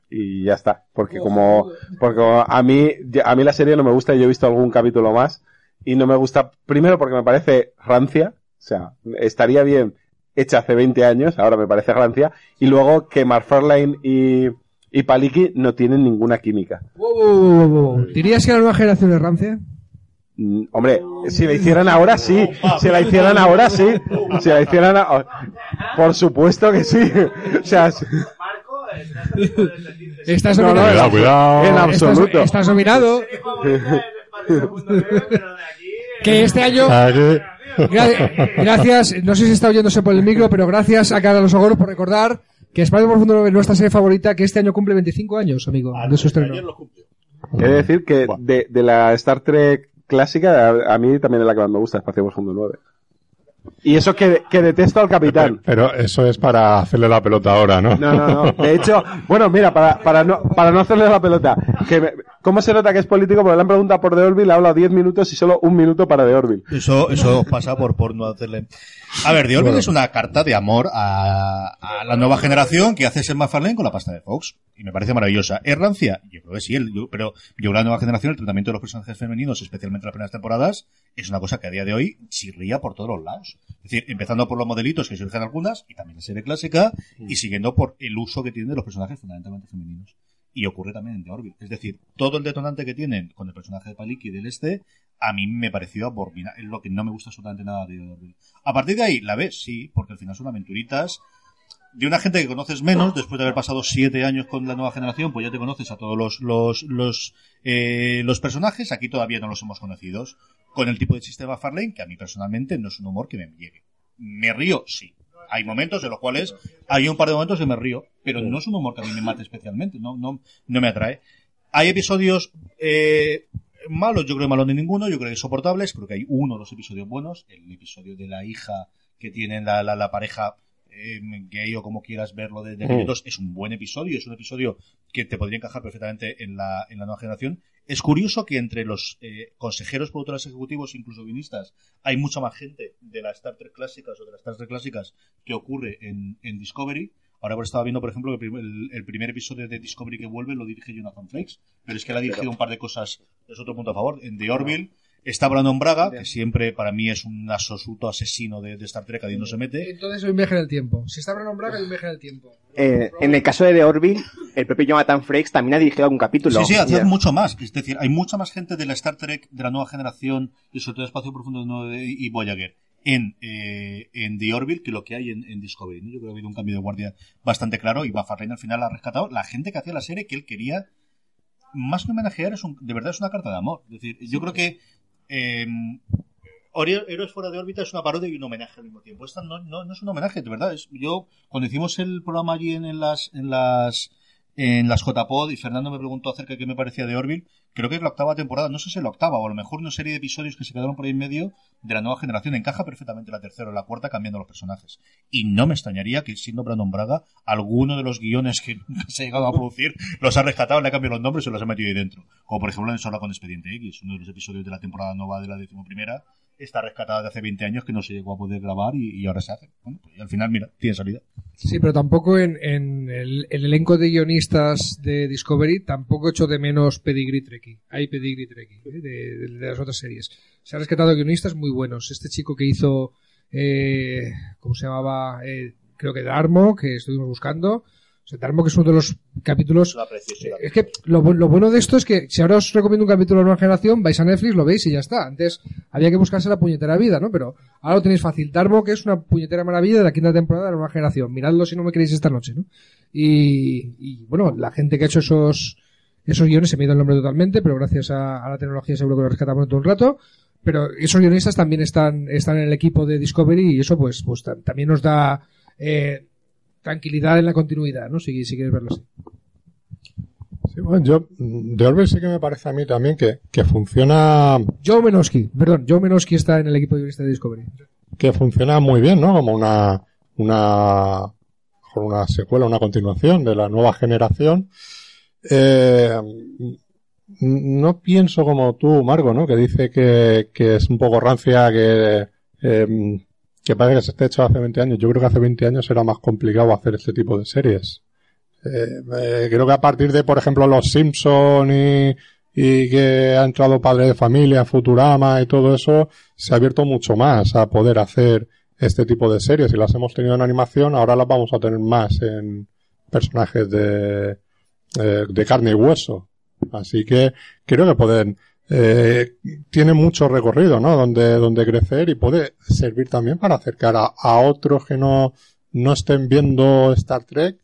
y ya está. Porque como porque a mí a mí la serie no me gusta y yo he visto algún capítulo más. Y no me gusta primero porque me parece rancia o sea estaría bien hecha hace 20 años ahora me parece rancia y luego que McFarlane y y Paliki no tienen ninguna química Wow, wow, wow, wow, wow. ¿Dirías que la nueva generación es rancia? Mm, Hombre, si la hicieran ahora sí, si la hicieran ahora sí, si la hicieran a- por supuesto que sí. O sea, Estás No, no, nominado. Cuidado, cuidado. en absoluto. Estás, estás nominado. Que este año, gra- gracias, no sé si está oyéndose por el micro, pero gracias a Carlos Ogoro por recordar que Espacio Profundo 9 es nuestra serie favorita, que este año cumple 25 años, amigo, de su estreno. he de decir que de, de la Star Trek clásica, a, a mí también es la que más me gusta, Espacio Profundo 9. Y eso que, que detesto al capitán. Pero eso es para hacerle la pelota ahora, ¿no? No, no, no. De hecho, bueno, mira, para, para, no, para no hacerle la pelota, que me- ¿cómo se nota que es político? Porque le han preguntado por The Orville, ha hablado 10 minutos y solo un minuto para The Orville. Eso, eso pasa por, por no hacerle. A ver, The Orville es una carta de amor a, a la nueva generación que hace ser McFarlane con la pasta de Fox. Y me parece maravillosa. ¿Es rancia? Yo creo que sí, el- yo- pero yo creo que la nueva generación, el tratamiento de los personajes femeninos, especialmente en las primeras temporadas, es una cosa que a día de hoy chirría por todos los lados. Es decir, empezando por los modelitos que surgen algunas, y también la serie clásica, y siguiendo por el uso que tienen de los personajes fundamentalmente femeninos. Y ocurre también en The Orville. Es decir, todo el detonante que tienen con el personaje de Paliki del este, a mí me pareció abominable. Es lo que no me gusta absolutamente nada de The Orville. A partir de ahí, la ves, sí, porque al final son aventuritas de una gente que conoces menos, después de haber pasado siete años con la nueva generación, pues ya te conoces a todos los, los, los, eh, los personajes, aquí todavía no los hemos conocido, con el tipo de sistema Farlane, que a mí personalmente no es un humor que me llegue. Me río, sí. Hay momentos en los cuales, hay un par de momentos que me río, pero no es un humor que a mí me mate especialmente, no, no, no me atrae. Hay episodios, eh, malos, yo creo que malos de ninguno, yo creo que soportables, creo que hay uno o dos episodios buenos, el episodio de la hija que tiene la, la, la pareja eh, gay o como quieras verlo de, de Mm. es un buen episodio, es un episodio que te podría encajar perfectamente en la, en la nueva generación. Es curioso que entre los eh, consejeros, productores ejecutivos, incluso guionistas, hay mucha más gente de las Star Trek clásicas o de las Star Trek clásicas que ocurre en, en Discovery. Ahora estaba viendo, por ejemplo, que el, el- primer episodio de Discovery que vuelve lo dirige Jonathan Frakes, pero es que él ha dirigido un par de cosas, es otro punto a favor. En The Orville está Brandon Braga, que siempre para mí es un absoluto asesino de, de Star Trek, ahí no se mete. Entonces hay un viaje en el tiempo. Si está Brandon Braga, hay un viaje en el tiempo. Eh, en el caso de The Orville, el propio Jonathan Frakes también ha dirigido algún capítulo. Sí, sí, hace Ya. mucho más. Es decir, hay mucha más gente de la Star Trek de la nueva generación, y sobre todo Espacio Profundo 9 y Voyager, en, eh, en The Orville que lo que hay en, Discovery. Yo creo que ha habido un cambio de guardia bastante claro y McFarlane al final ha rescatado la gente que hacía la serie que él quería más que homenajear, es un- de verdad es una carta de amor. Es decir, yo creo que eh, Héroes fuera de órbita es una parodia y un homenaje al mismo tiempo. Esta no, no, no es un homenaje, de verdad. Es, yo, cuando hicimos el programa allí en, en las, en las, en las JPod y Fernando me preguntó acerca de qué me parecía de Orville, creo que es la octava temporada, no sé si es la octava, o a lo mejor una serie de episodios que se quedaron por ahí en medio de la nueva generación. Encaja perfectamente la tercera o la cuarta cambiando los personajes. Y no me extrañaría que siendo Brandon Braga, alguno de los guiones que se ha llegado a producir los ha rescatado, le ha cambiado los nombres y los ha metido ahí dentro. Como por ejemplo en Sola con Expediente X, uno de los episodios de la temporada nueva de la decimoprimera está rescatada de hace 20 años que no se llegó a poder grabar y, ahora se hace. Pues, y al final, mira, tiene salida. Sí, pero tampoco en, el, el elenco de guionistas de Discovery tampoco echo de menos Pedigree Trekkie. Hay Pedigree Trekkie ¿eh? de las otras series. Se han rescatado guionistas muy buenos. Este chico que hizo, eh, ¿cómo se llamaba? Eh, creo que Darmo, que estuvimos buscando. Sea, Darmo que es uno de los capítulos Eh, Es que lo, lo bueno de esto es que si ahora os recomiendo un capítulo de nueva generación, vais a Netflix, lo veis y ya está. Antes había que buscarse la puñetera vida, ¿no? Pero ahora lo tenéis fácil. Darmo, que es una puñetera maravilla de la quinta temporada de la nueva generación. Miradlo si no me queréis esta noche, ¿no? Y, y, bueno, la gente que ha hecho esos, esos guiones, se me ha ido el nombre totalmente, pero gracias a, a la tecnología seguro que lo rescatamos todo un rato. Pero esos guionistas también están, están en el equipo de Discovery y eso pues, pues ta- también nos da, eh, tranquilidad en la continuidad, ¿no? Si, si quieres verlo así. Sí, bueno, yo, mm, de Orville sí que me parece a mí también que, que funciona, Joe Menosky, perdón, Joe Menosky está en el equipo de de Discovery. que funciona muy bien, ¿no? Como una, una, una secuela, una continuación de la nueva generación. Eh, no pienso como tú, Margo, ¿no? Que dice que, que es un poco rancia, que, eh, que parece que se esté hecho hace 20 años. Yo creo que hace 20 años era más complicado hacer este tipo de series. Eh, eh, creo que a partir de, por ejemplo, Los Simpson y, y que ha entrado Padre de Familia, Futurama y todo eso, se ha abierto mucho más a poder hacer este tipo de series. Y las hemos tenido en animación, ahora las vamos a tener más en personajes de, eh, de carne y hueso. Así que creo que pueden, eh, tiene mucho recorrido, ¿no? Donde, donde crecer y puede servir también para acercar a, a otros que no, no estén viendo Star Trek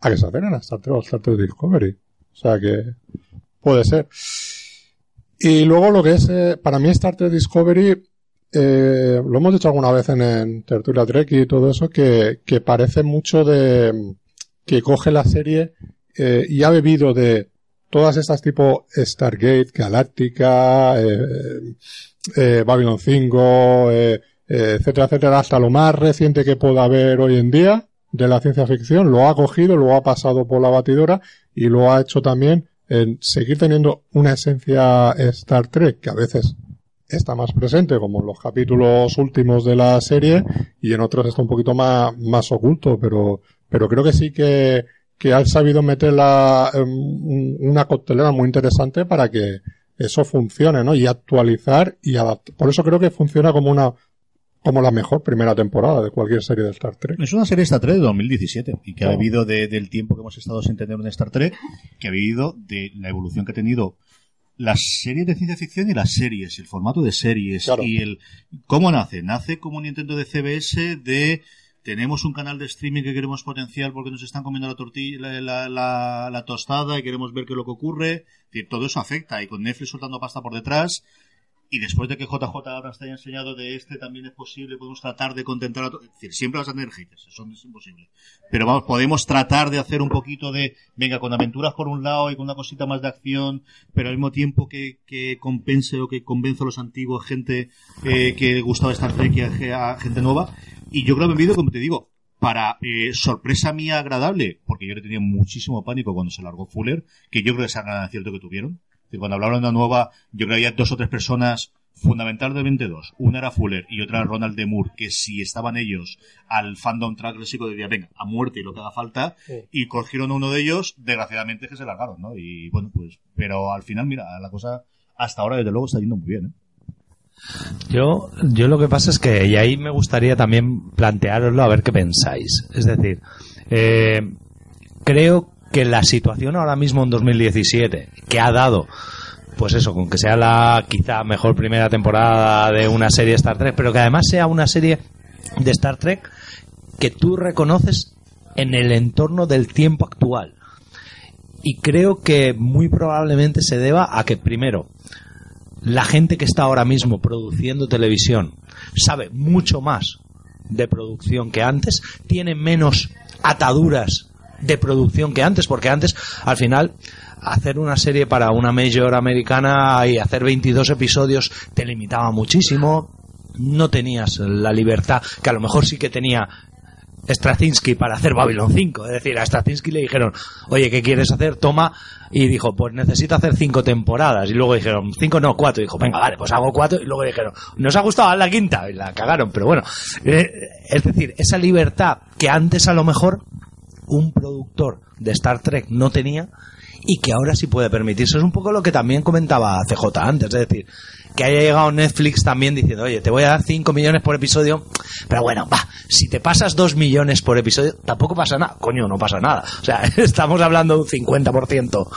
a que se acerquen a Star Trek o Star Trek Discovery. O sea que puede ser. Y luego lo que es, eh, para mí Star Trek Discovery, eh, lo hemos dicho alguna vez en, en Tertulia Trek y todo eso, que, que parece mucho de, que coge la serie eh, y ha bebido de todas estas tipo Stargate, Galáctica, eh, eh, Babylon 5, eh, eh, etcétera, etcétera, hasta lo más reciente que pueda haber hoy en día de la ciencia ficción, lo ha cogido, lo ha pasado por la batidora y lo ha hecho también en seguir teniendo una esencia Star Trek que a veces está más presente como en los capítulos últimos de la serie y en otros está un poquito más, más oculto, pero, pero creo que sí que, que han sabido meterla en un- una coctelera muy interesante para que eso funcione, ¿no? Y actualizar y adaptar. Por eso creo que funciona como una, como la mejor primera temporada de cualquier serie de Star Trek. Es una serie Star Trek de 2017 y que ha vivido de- del tiempo que hemos estado sin tener un Star Trek, que ha vivido de la evolución que ha tenido las series de ciencia ficción y las series, el formato de series Claro. y el cómo nace. Nace como un intento de CBS de tenemos un canal de streaming que queremos potenciar porque nos están comiendo la tortilla, la, tostada y queremos ver qué es lo que ocurre. Decir, todo eso afecta y con Netflix soltando pasta por detrás y después de que JJ ahora te haya enseñado de este también es posible, podemos tratar de contentar a Es decir, siempre vas a tener haters, eso es imposible. Pero vamos, podemos tratar de hacer un poquito de, venga, con aventuras por un lado y con una cosita más de acción, pero al mismo tiempo que, que compense o que convenza a los antiguos, gente eh, que gustaba Star Trek a gente nueva. Y yo creo que he vivido, como te digo, para eh, sorpresa mía agradable, porque yo le tenía muchísimo pánico cuando se largó Fuller, que yo creo que es gran acierto que tuvieron. Decir, cuando hablaron de una nueva, yo creo que había dos o tres personas, fundamentalmente dos. Una era Fuller y otra era Ronald de Moore, que si estaban ellos al fandom track clásico diría, venga, a muerte y lo que haga falta, y cogieron a uno de ellos, desgraciadamente que se largaron, ¿no? Y bueno, pues, pero al final, mira, la cosa hasta ahora desde luego está yendo muy bien, ¿eh? Yo, yo lo que pasa es que, y ahí me gustaría también plantearoslo a ver qué pensáis. Es decir, eh, creo que la situación ahora mismo en 2017, que ha dado, pues eso, con que sea la quizá mejor primera temporada de una serie de Star Trek, pero que además sea una serie de Star Trek que tú reconoces en el entorno del tiempo actual. Y creo que muy probablemente se deba a que primero, la gente que está ahora mismo produciendo televisión sabe mucho más de producción que antes, tiene menos ataduras de producción que antes, porque antes, al final, hacer una serie para una major americana y hacer 22 episodios te limitaba muchísimo, no tenías la libertad que a lo mejor sí que tenía Straczynski para hacer Babylon 5. Es decir, a Straczynski le dijeron, oye, ¿qué quieres hacer? Toma. Y dijo, pues necesito hacer cinco temporadas. Y luego dijeron, cinco no, cuatro. Dijo, venga, vale, pues hago cuatro. Y luego dijeron, nos ha gustado haz la quinta. Y la cagaron. Pero bueno, eh, es decir, esa libertad que antes a lo mejor un productor de Star Trek no tenía y que ahora sí puede permitirse. Es un poco lo que también comentaba CJ antes, es decir, que haya llegado Netflix también diciendo, oye, te voy a dar 5 millones por episodio, pero bueno, va, si te pasas 2 millones por episodio, tampoco pasa nada. Coño, no pasa nada. O sea, estamos hablando de un 50%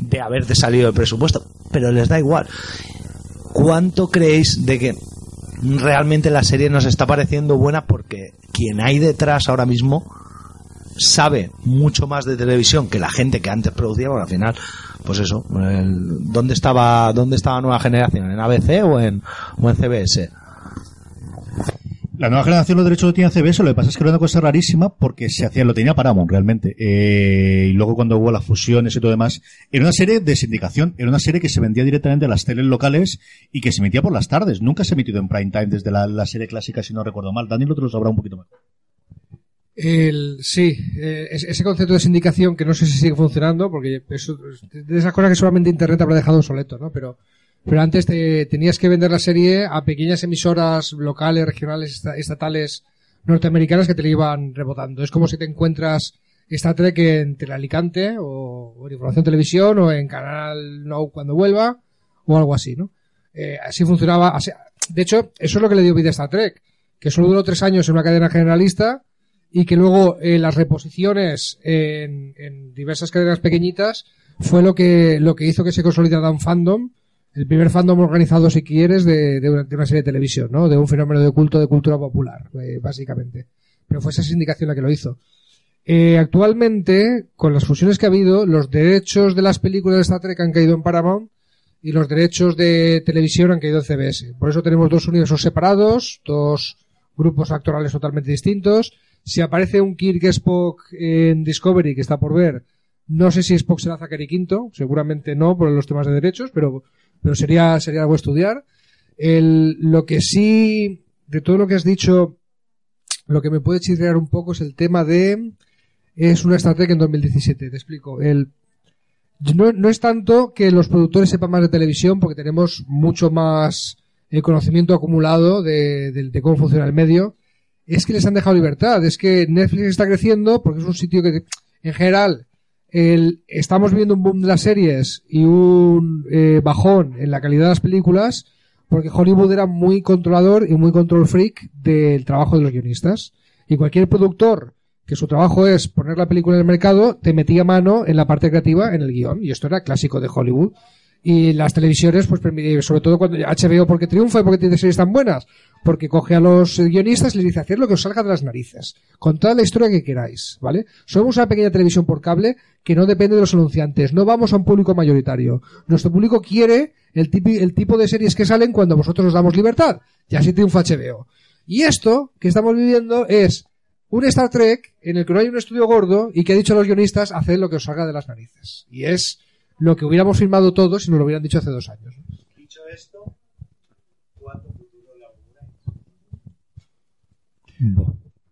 de haberte salido el presupuesto, pero les da igual. ¿Cuánto creéis de que realmente la serie nos está pareciendo buena porque quien hay detrás ahora mismo sabe mucho más de televisión que la gente que antes producía, bueno, al final, pues eso, el- ¿dónde estaba dónde estaba Nueva Generación? ¿En ABC o en, CBS? La nueva generación los derechos lo tenía CBS, lo que pasa es que era una cosa rarísima porque se hacía, lo tenía Paramount realmente. Eh, y luego cuando hubo las fusiones y todo demás, era una serie de sindicación, era una serie que se vendía directamente a las teles locales y que se emitía por las tardes. Nunca se ha emitido en prime time desde la, la serie clásica, si no recuerdo mal. Daniel te lo sabrá un poquito más. El, sí, eh, es- ese concepto de sindicación que no sé si sigue funcionando, porque eso, de esas cosas que solamente Internet habrá dejado obsoleto, ¿no? Pero, pero antes te, tenías que vender la serie a pequeñas emisoras locales, regionales, esta- estatales, norteamericanas que te la iban rebotando. Es como si te encuentras Star Trek en Telealicante, o, o en Información Televisión, o en Canal No cuando vuelva, o algo así, ¿no? Eh, así funcionaba. así- de hecho, eso es lo que le dio vida a Star Trek, que solo duró tres años en una cadena generalista, y que luego eh, las reposiciones en, diversas cadenas pequeñitas fue lo que lo que hizo que se consolidara un fandom el primer fandom organizado si quieres de, de, una, de una serie de televisión no de un fenómeno de culto de cultura popular eh, básicamente. Pero fue esa sindicación la que lo hizo. Eh, actualmente con las fusiones que ha habido los derechos de las películas de Star Trek han caído en Paramount y los derechos de televisión han caído en CBS por eso tenemos dos universos separados dos grupos actorales totalmente distintos si aparece un Kirk Spock en Discovery, que está por ver, no sé si Spock será Zachary Quinto, seguramente no por los temas de derechos, pero, pero sería, sería algo a estudiar. El, lo que sí, de todo lo que has dicho, lo que me puede chirrear un poco es el tema de, es una Trek en 2017, te explico. El, no, no es tanto que los productores sepan más de televisión, porque tenemos mucho más eh, conocimiento acumulado de, de- de cómo funciona el medio, es que les han dejado libertad. Es que Netflix está creciendo porque es un sitio que, en general, el, estamos viendo un boom de las series y un eh, bajón en la calidad de las películas porque Hollywood era muy controlador y muy control freak del trabajo de los guionistas. Y cualquier productor que su trabajo es poner la película en el mercado, te metía mano en la parte creativa, en el guion. Y esto era clásico de Hollywood. Y las televisiones, pues, sobre todo cuando HBO, porque triunfa y porque tiene series tan buenas, porque coge a los guionistas y les dice hacer lo que os salga de las narices. Contad la historia que queráis, ¿vale? Somos una pequeña televisión por cable que no depende de los anunciantes. No vamos a un público mayoritario. Nuestro público quiere el, tipi- el tipo de series que salen cuando vosotros os damos libertad. Y así triunfa HBO. Y esto que estamos viviendo es un Star Trek en el que no hay un estudio gordo y que ha dicho a los guionistas haced lo que os salga de las narices. Y es lo que hubiéramos firmado todos si nos lo hubieran dicho hace dos años. Dicho esto, ¿cuánto futuro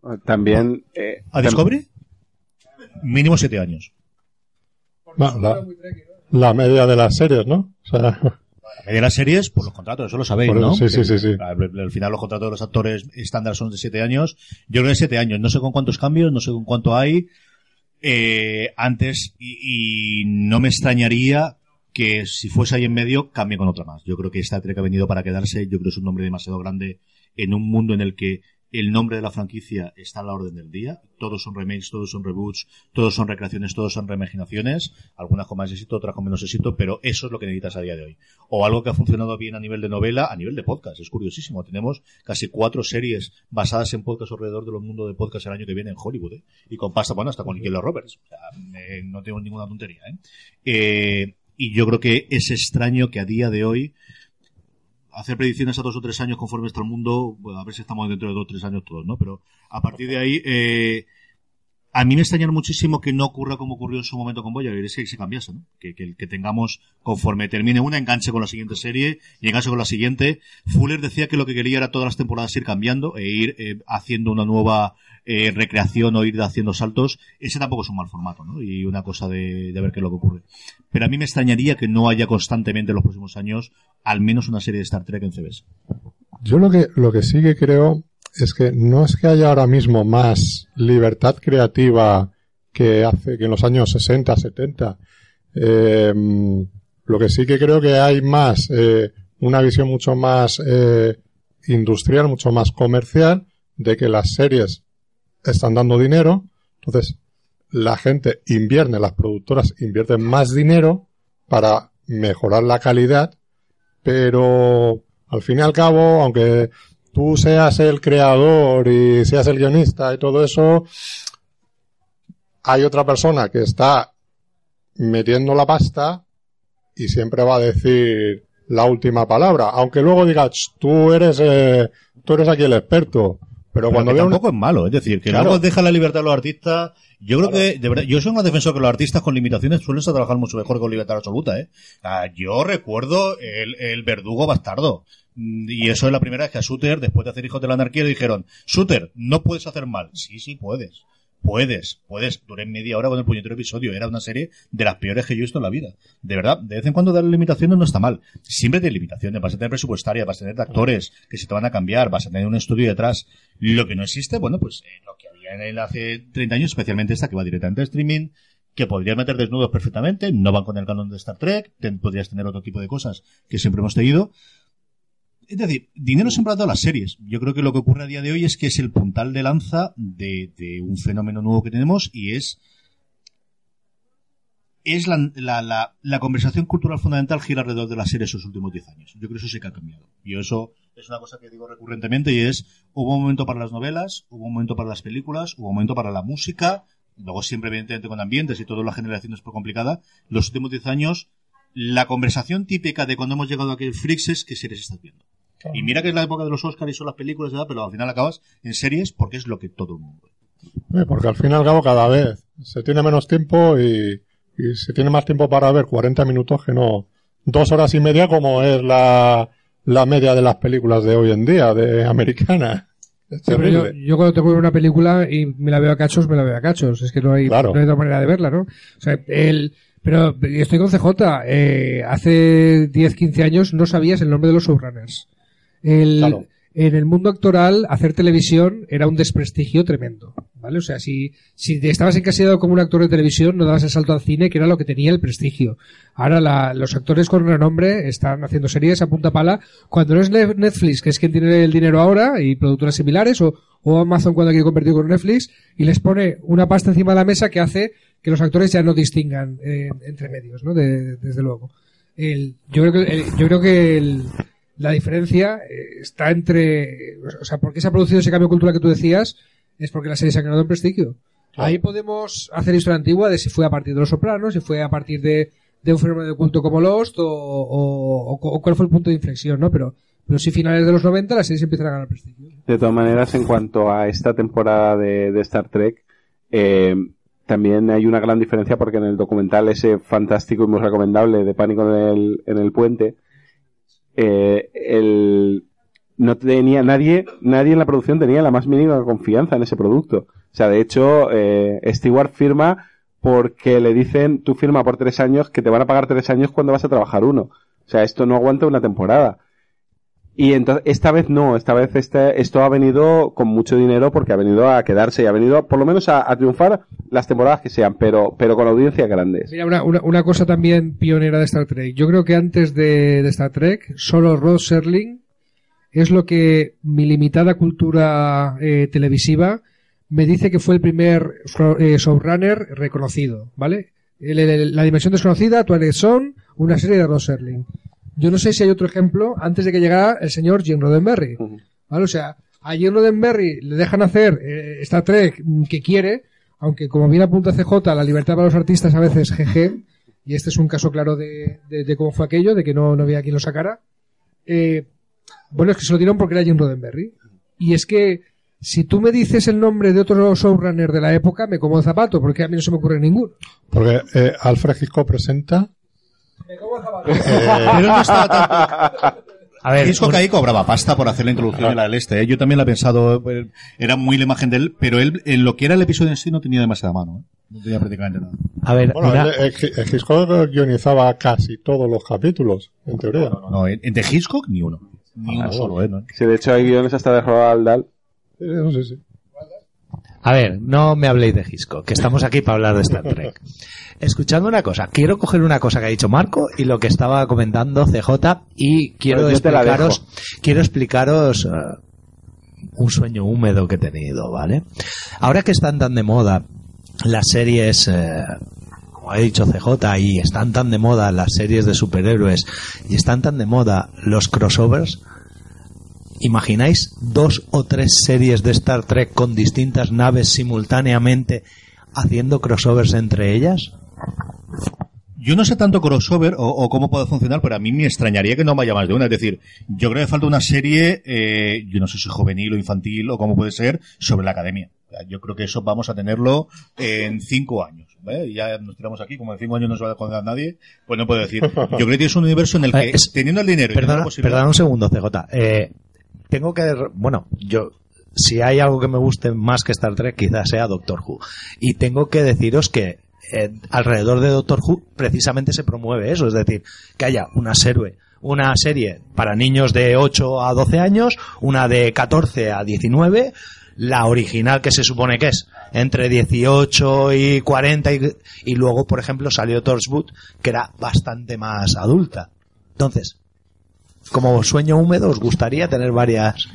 le También. eh, ¿A Discovery? Mínimo siete años. La, la media de las series, ¿no? O sea, La media de las series, por los contratos, eso lo sabéis, eso, ¿no? sí, sí, sí, sí. Al, al final los contratos de los actores estándar son de siete años. Yo creo que siete años. No sé con cuántos cambios, no sé con cuánto hay. Eh, antes, y, y no me extrañaría que si fuese ahí en medio, cambie con otra más. Yo creo que Star Trek ha venido para quedarse. Yo creo que es un nombre demasiado grande en un mundo en el que el nombre de la franquicia está a la orden del día. Todos son remakes, todos son reboots, todos son recreaciones, todos son reimaginaciones. Algunas con más éxito, otras con menos éxito, pero eso es lo que necesitas a día de hoy. O algo que ha funcionado bien a nivel de novela, a nivel de podcast. Es curiosísimo. Tenemos casi cuatro series basadas en podcast alrededor de los mundos de podcast el año que viene en Hollywood, ¿eh? Y con pasta, bueno, hasta con Yellow Roberts. O sea, eh, no tengo ninguna tontería, ¿eh? Eh, y yo creo que es extraño que a día de hoy hacer predicciones a dos o tres años conforme está el mundo, bueno, a ver si estamos dentro de dos o tres años todos, ¿no? Pero a partir de ahí, eh, a mí me extraña muchísimo que no ocurra como ocurrió en su momento con Voyager, es que se cambiase, ¿no? Que, que, que tengamos, conforme termine una, enganche con la siguiente serie y enganche con la siguiente. Fuller decía que lo que quería era todas las temporadas ir cambiando e ir eh, haciendo una nueva eh, recreación o ir haciendo saltos. Ese tampoco es un mal formato, ¿no? Y una cosa de, de ver qué es lo que ocurre. Pero a mí me extrañaría que no haya constantemente en los próximos años al menos una serie de Star Trek en CBS. yo lo que, lo que sí que creo es que no es que haya ahora mismo más libertad creativa que hace que en los años 60, 70. Eh, lo que sí que creo que hay más, eh, una visión mucho más eh, industrial, mucho más comercial, de que las series están dando dinero, entonces la gente invierte, las productoras invierten más dinero para mejorar la calidad, pero al fin y al cabo, aunque tú seas el creador y seas el guionista y todo eso, hay otra persona que está metiendo la pasta y siempre va a decir la última palabra, aunque luego diga, "Ch, tú eres, eh, tú eres aquí el experto, Pero Pero cuando que veo una- tampoco es malo, es decir, que Claro. luego deja la libertad a los artistas. Yo creo que, de verdad, yo soy un defensor que los artistas con limitaciones suelen trabajar mucho mejor que con libertad absoluta, ¿eh? Ah, yo recuerdo el, el verdugo bastardo. Y eso es la primera vez que a Shooter, después de hacer Hijos de la Anarquía, le dijeron, Shooter, no puedes hacer mal. Sí, sí, puedes. Puedes, puedes. Duré media hora con el puñetero episodio. Era una serie de las peores que yo he visto en la vida. De verdad, de vez en cuando dar limitaciones no está mal. Siempre de limitaciones. Vas a tener presupuestaria, vas a tener actores que se te van a cambiar, vas a tener un estudio detrás. Lo que no existe, bueno, pues eh, lo que había en él hace 30 años, especialmente esta que va directamente a streaming, que podrías meter desnudos perfectamente, no van con el canon de Star Trek, podrías tener otro tipo de cosas que siempre hemos tenido. Es decir, dinero siempre ha dado las series. Yo creo que lo que ocurre a día de hoy es que es el puntal de lanza de, un fenómeno nuevo que tenemos y es es la, la, conversación cultural fundamental gira alrededor de las series esos últimos 10 años. Yo creo que eso sí que ha cambiado. Y eso es una cosa que digo recurrentemente y es, hubo un momento para las novelas, hubo un momento para las películas, hubo un momento para la música, luego siempre evidentemente con ambientes y toda la generación es por complicada. Los últimos 10 años, la conversación típica de cuando hemos llegado a aquel Freaks es qué series estás viendo. Y mira que es la época de los Oscars y son las películas, ¿verdad? pero al final acabas en series porque es lo que todo el mundo ve. Eh, Porque al fin y al cabo cada vez se tiene menos tiempo y, y se tiene más tiempo para ver 40 minutos que no dos horas y media como es la, la media de las películas de hoy en día, de americana. Sí, yo, yo cuando tengo una película y me la veo a cachos, me la veo a cachos. Es que no hay, Claro. no hay otra manera de verla, ¿no? O sea, el, pero estoy con CJ. Eh, hace 10, 15 años no sabías el nombre de los showrunners. El, Claro. En el mundo actoral, hacer televisión era un desprestigio tremendo. ¿Vale? O sea, si, si te estabas encasillado como un actor de televisión, no dabas el salto al cine, que era lo que tenía el prestigio. Ahora la- los actores con renombre están haciendo series a punta pala. Cuando no es Ne- Netflix, que es quien tiene el dinero ahora, y productoras similares, o, o Amazon cuando quiere convertir con Netflix, y les pone una pasta encima de la mesa que hace que los actores ya no distingan eh, entre medios, ¿no? De- desde luego. El, yo creo que, el- yo creo que el- la diferencia eh, está entre, o sea, ¿por qué se ha producido ese cambio cultural que tú decías? Es porque las series han ganado en prestigio. Ahí podemos hacer historia antigua de si fue a partir de Los Sopranos, si fue a partir de, de un fenómeno de culto como Lost o, o- o- o cuál fue el punto de inflexión, ¿no? Pero, pero si finales de los 90 las series empiezan a ganar prestigio. De todas maneras, en cuanto a esta temporada de, de Star Trek, eh, también hay una gran diferencia porque en el documental ese fantástico y muy recomendable de Pánico en el, en el Puente, eh, el, no tenía nadie, nadie en la producción tenía la más mínima confianza en ese producto. O sea, de hecho, eh, Stewart firma porque le dicen, tú firma por tres años que te van a pagar tres años cuando vas a trabajar uno. O sea, esto no aguanta una temporada. Y entonces, esta vez no, esta vez este, esto ha venido con mucho dinero porque ha venido a quedarse y ha venido por lo menos a, triunfar las temporadas que sean, pero, pero con audiencias grandes. Mira, una, una, una cosa también pionera de Star Trek. Yo creo que antes de, Star Trek, solo Rod Serling es lo que mi limitada cultura eh, televisiva me dice que fue el primer eh, showrunner reconocido, ¿vale? El- la dimensión desconocida, Twilight Zone, una serie de Rod Serling. Yo no sé si hay otro ejemplo antes de que llegara el señor Jim Roddenberry. ¿Vale? O sea, a Jim Roddenberry le dejan hacer eh, Star Trek que quiere, aunque como bien apunta CJ, la libertad para los artistas a veces jeje, y este es un caso claro de, de- de cómo fue aquello, de que no, no había quien lo sacara. Eh, bueno, es que se lo dieron porque era Jim Roddenberry. Y es que si tú me dices el nombre de otro showrunner de la época, me como el zapato, porque a mí no se me ocurre ninguno. Porque eh, Alfred Hitchcock presenta Pero no estaba tan... A ver, un- ahí cobraba pasta por hacer la introducción de la del este. ¿eh? Yo también la he pensado, eh, era muy la imagen de él, pero él, en lo que era el episodio en sí, no tenía demasiada mano. ¿eh? No tenía prácticamente nada. a ver, Bueno, una- el- el- el Hitchcock guionizaba casi todos los capítulos, en teoría. No, no, en, en de Hitchcock ni uno. Ni uno solo, ¿eh? ¿no? Sí, de hecho hay guiones hasta de Roald Dahl. Eh, no sé si. A ver, no me habléis de Hitchcock, que estamos aquí para hablar de Star Trek. Escuchadme una cosa, quiero coger una cosa que ha dicho Marco y lo que estaba comentando CJ y quiero Pues explicaros, quiero explicaros eh, un sueño húmedo que he tenido, ¿vale? Ahora que están tan de moda las series, eh, como ha dicho CJ, y están tan de moda las series de superhéroes y están tan de moda los crossovers, ¿Imagináis dos o tres series de Star Trek con distintas naves simultáneamente haciendo crossovers entre ellas? Yo no sé tanto crossover o, o cómo puede funcionar, pero a mí me extrañaría que no vaya más de una. Es decir, yo creo que falta una serie, eh, yo no sé si juvenil o infantil o cómo puede ser, sobre la academia. Yo creo que eso vamos a tenerlo en cinco años. ya nos tiramos aquí, como en cinco años no se va a condenar nadie, pues no puedo decir. Yo creo que es un universo en el que, es- teniendo el dinero Perdona, perdona un segundo, CJ. Eh, tengo que. Bueno, yo. Si hay algo que me guste más que Star Trek, quizás sea Doctor Who. Y tengo que deciros que eh, alrededor de Doctor Who precisamente se promueve eso. Es decir, que haya una serie, una serie para niños de 8 a 12 años, una de 14 a 19, la original que se supone que es entre 18 y 40 y, y luego, por ejemplo, salió Torchwood, que era bastante más adulta. Entonces, como sueño húmedo, os gustaría tener varias.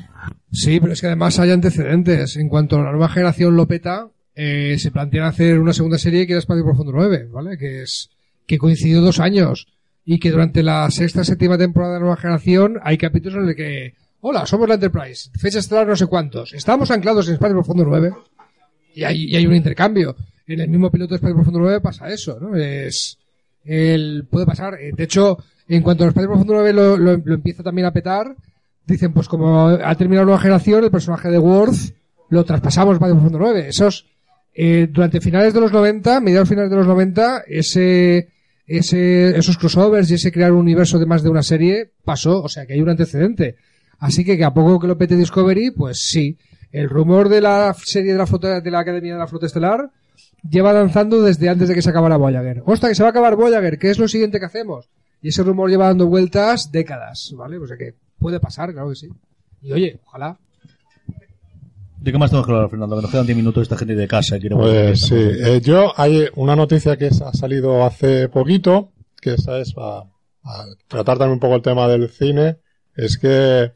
Sí, pero es que además hay antecedentes. En cuanto a la nueva generación lo peta, eh, se plantean hacer una segunda serie que era Espacio Profundo 9, ¿vale? Que es, que coincidió dos años. Y que durante la sexta, séptima temporada de la nueva generación hay capítulos en el que, hola, somos la Enterprise, fecha estelar no sé cuántos, estamos anclados en Espacio Profundo 9. Y hay, y hay un intercambio. En el mismo piloto de Espacio Profundo 9 pasa eso, ¿no? Es, puede pasar. Eh, De hecho, en cuanto al Espacio Profundo 9 lo, lo, lo empieza también a petar, dicen, pues como ha terminado nueva generación, el personaje de Worth lo traspasamos a Espacio Profundo 9. Esos, eh, durante finales de los 90, mediados finales de los 90, ese, ese, esos crossovers y ese crear un universo de más de una serie pasó, o sea que hay un antecedente. Así que que a poco que lo pete Discovery, pues sí. El rumor de la serie de la flota, de la Academia de la Flota Estelar lleva danzando desde antes de que se acabara Voyager. Hostia, que se va a acabar Voyager, ¿qué es lo siguiente que hacemos? Y ese rumor lleva dando vueltas décadas, ¿vale? O sea que puede pasar, claro que sí. Y oye, ojalá. ¿De qué más tenemos que hablar, Fernando? Que nos quedan 10 minutos esta gente de casa. y quiere Pues sí. Eh, yo hay una noticia que ha salido hace poquito, que esa es para, tratar también un poco el tema del cine, es que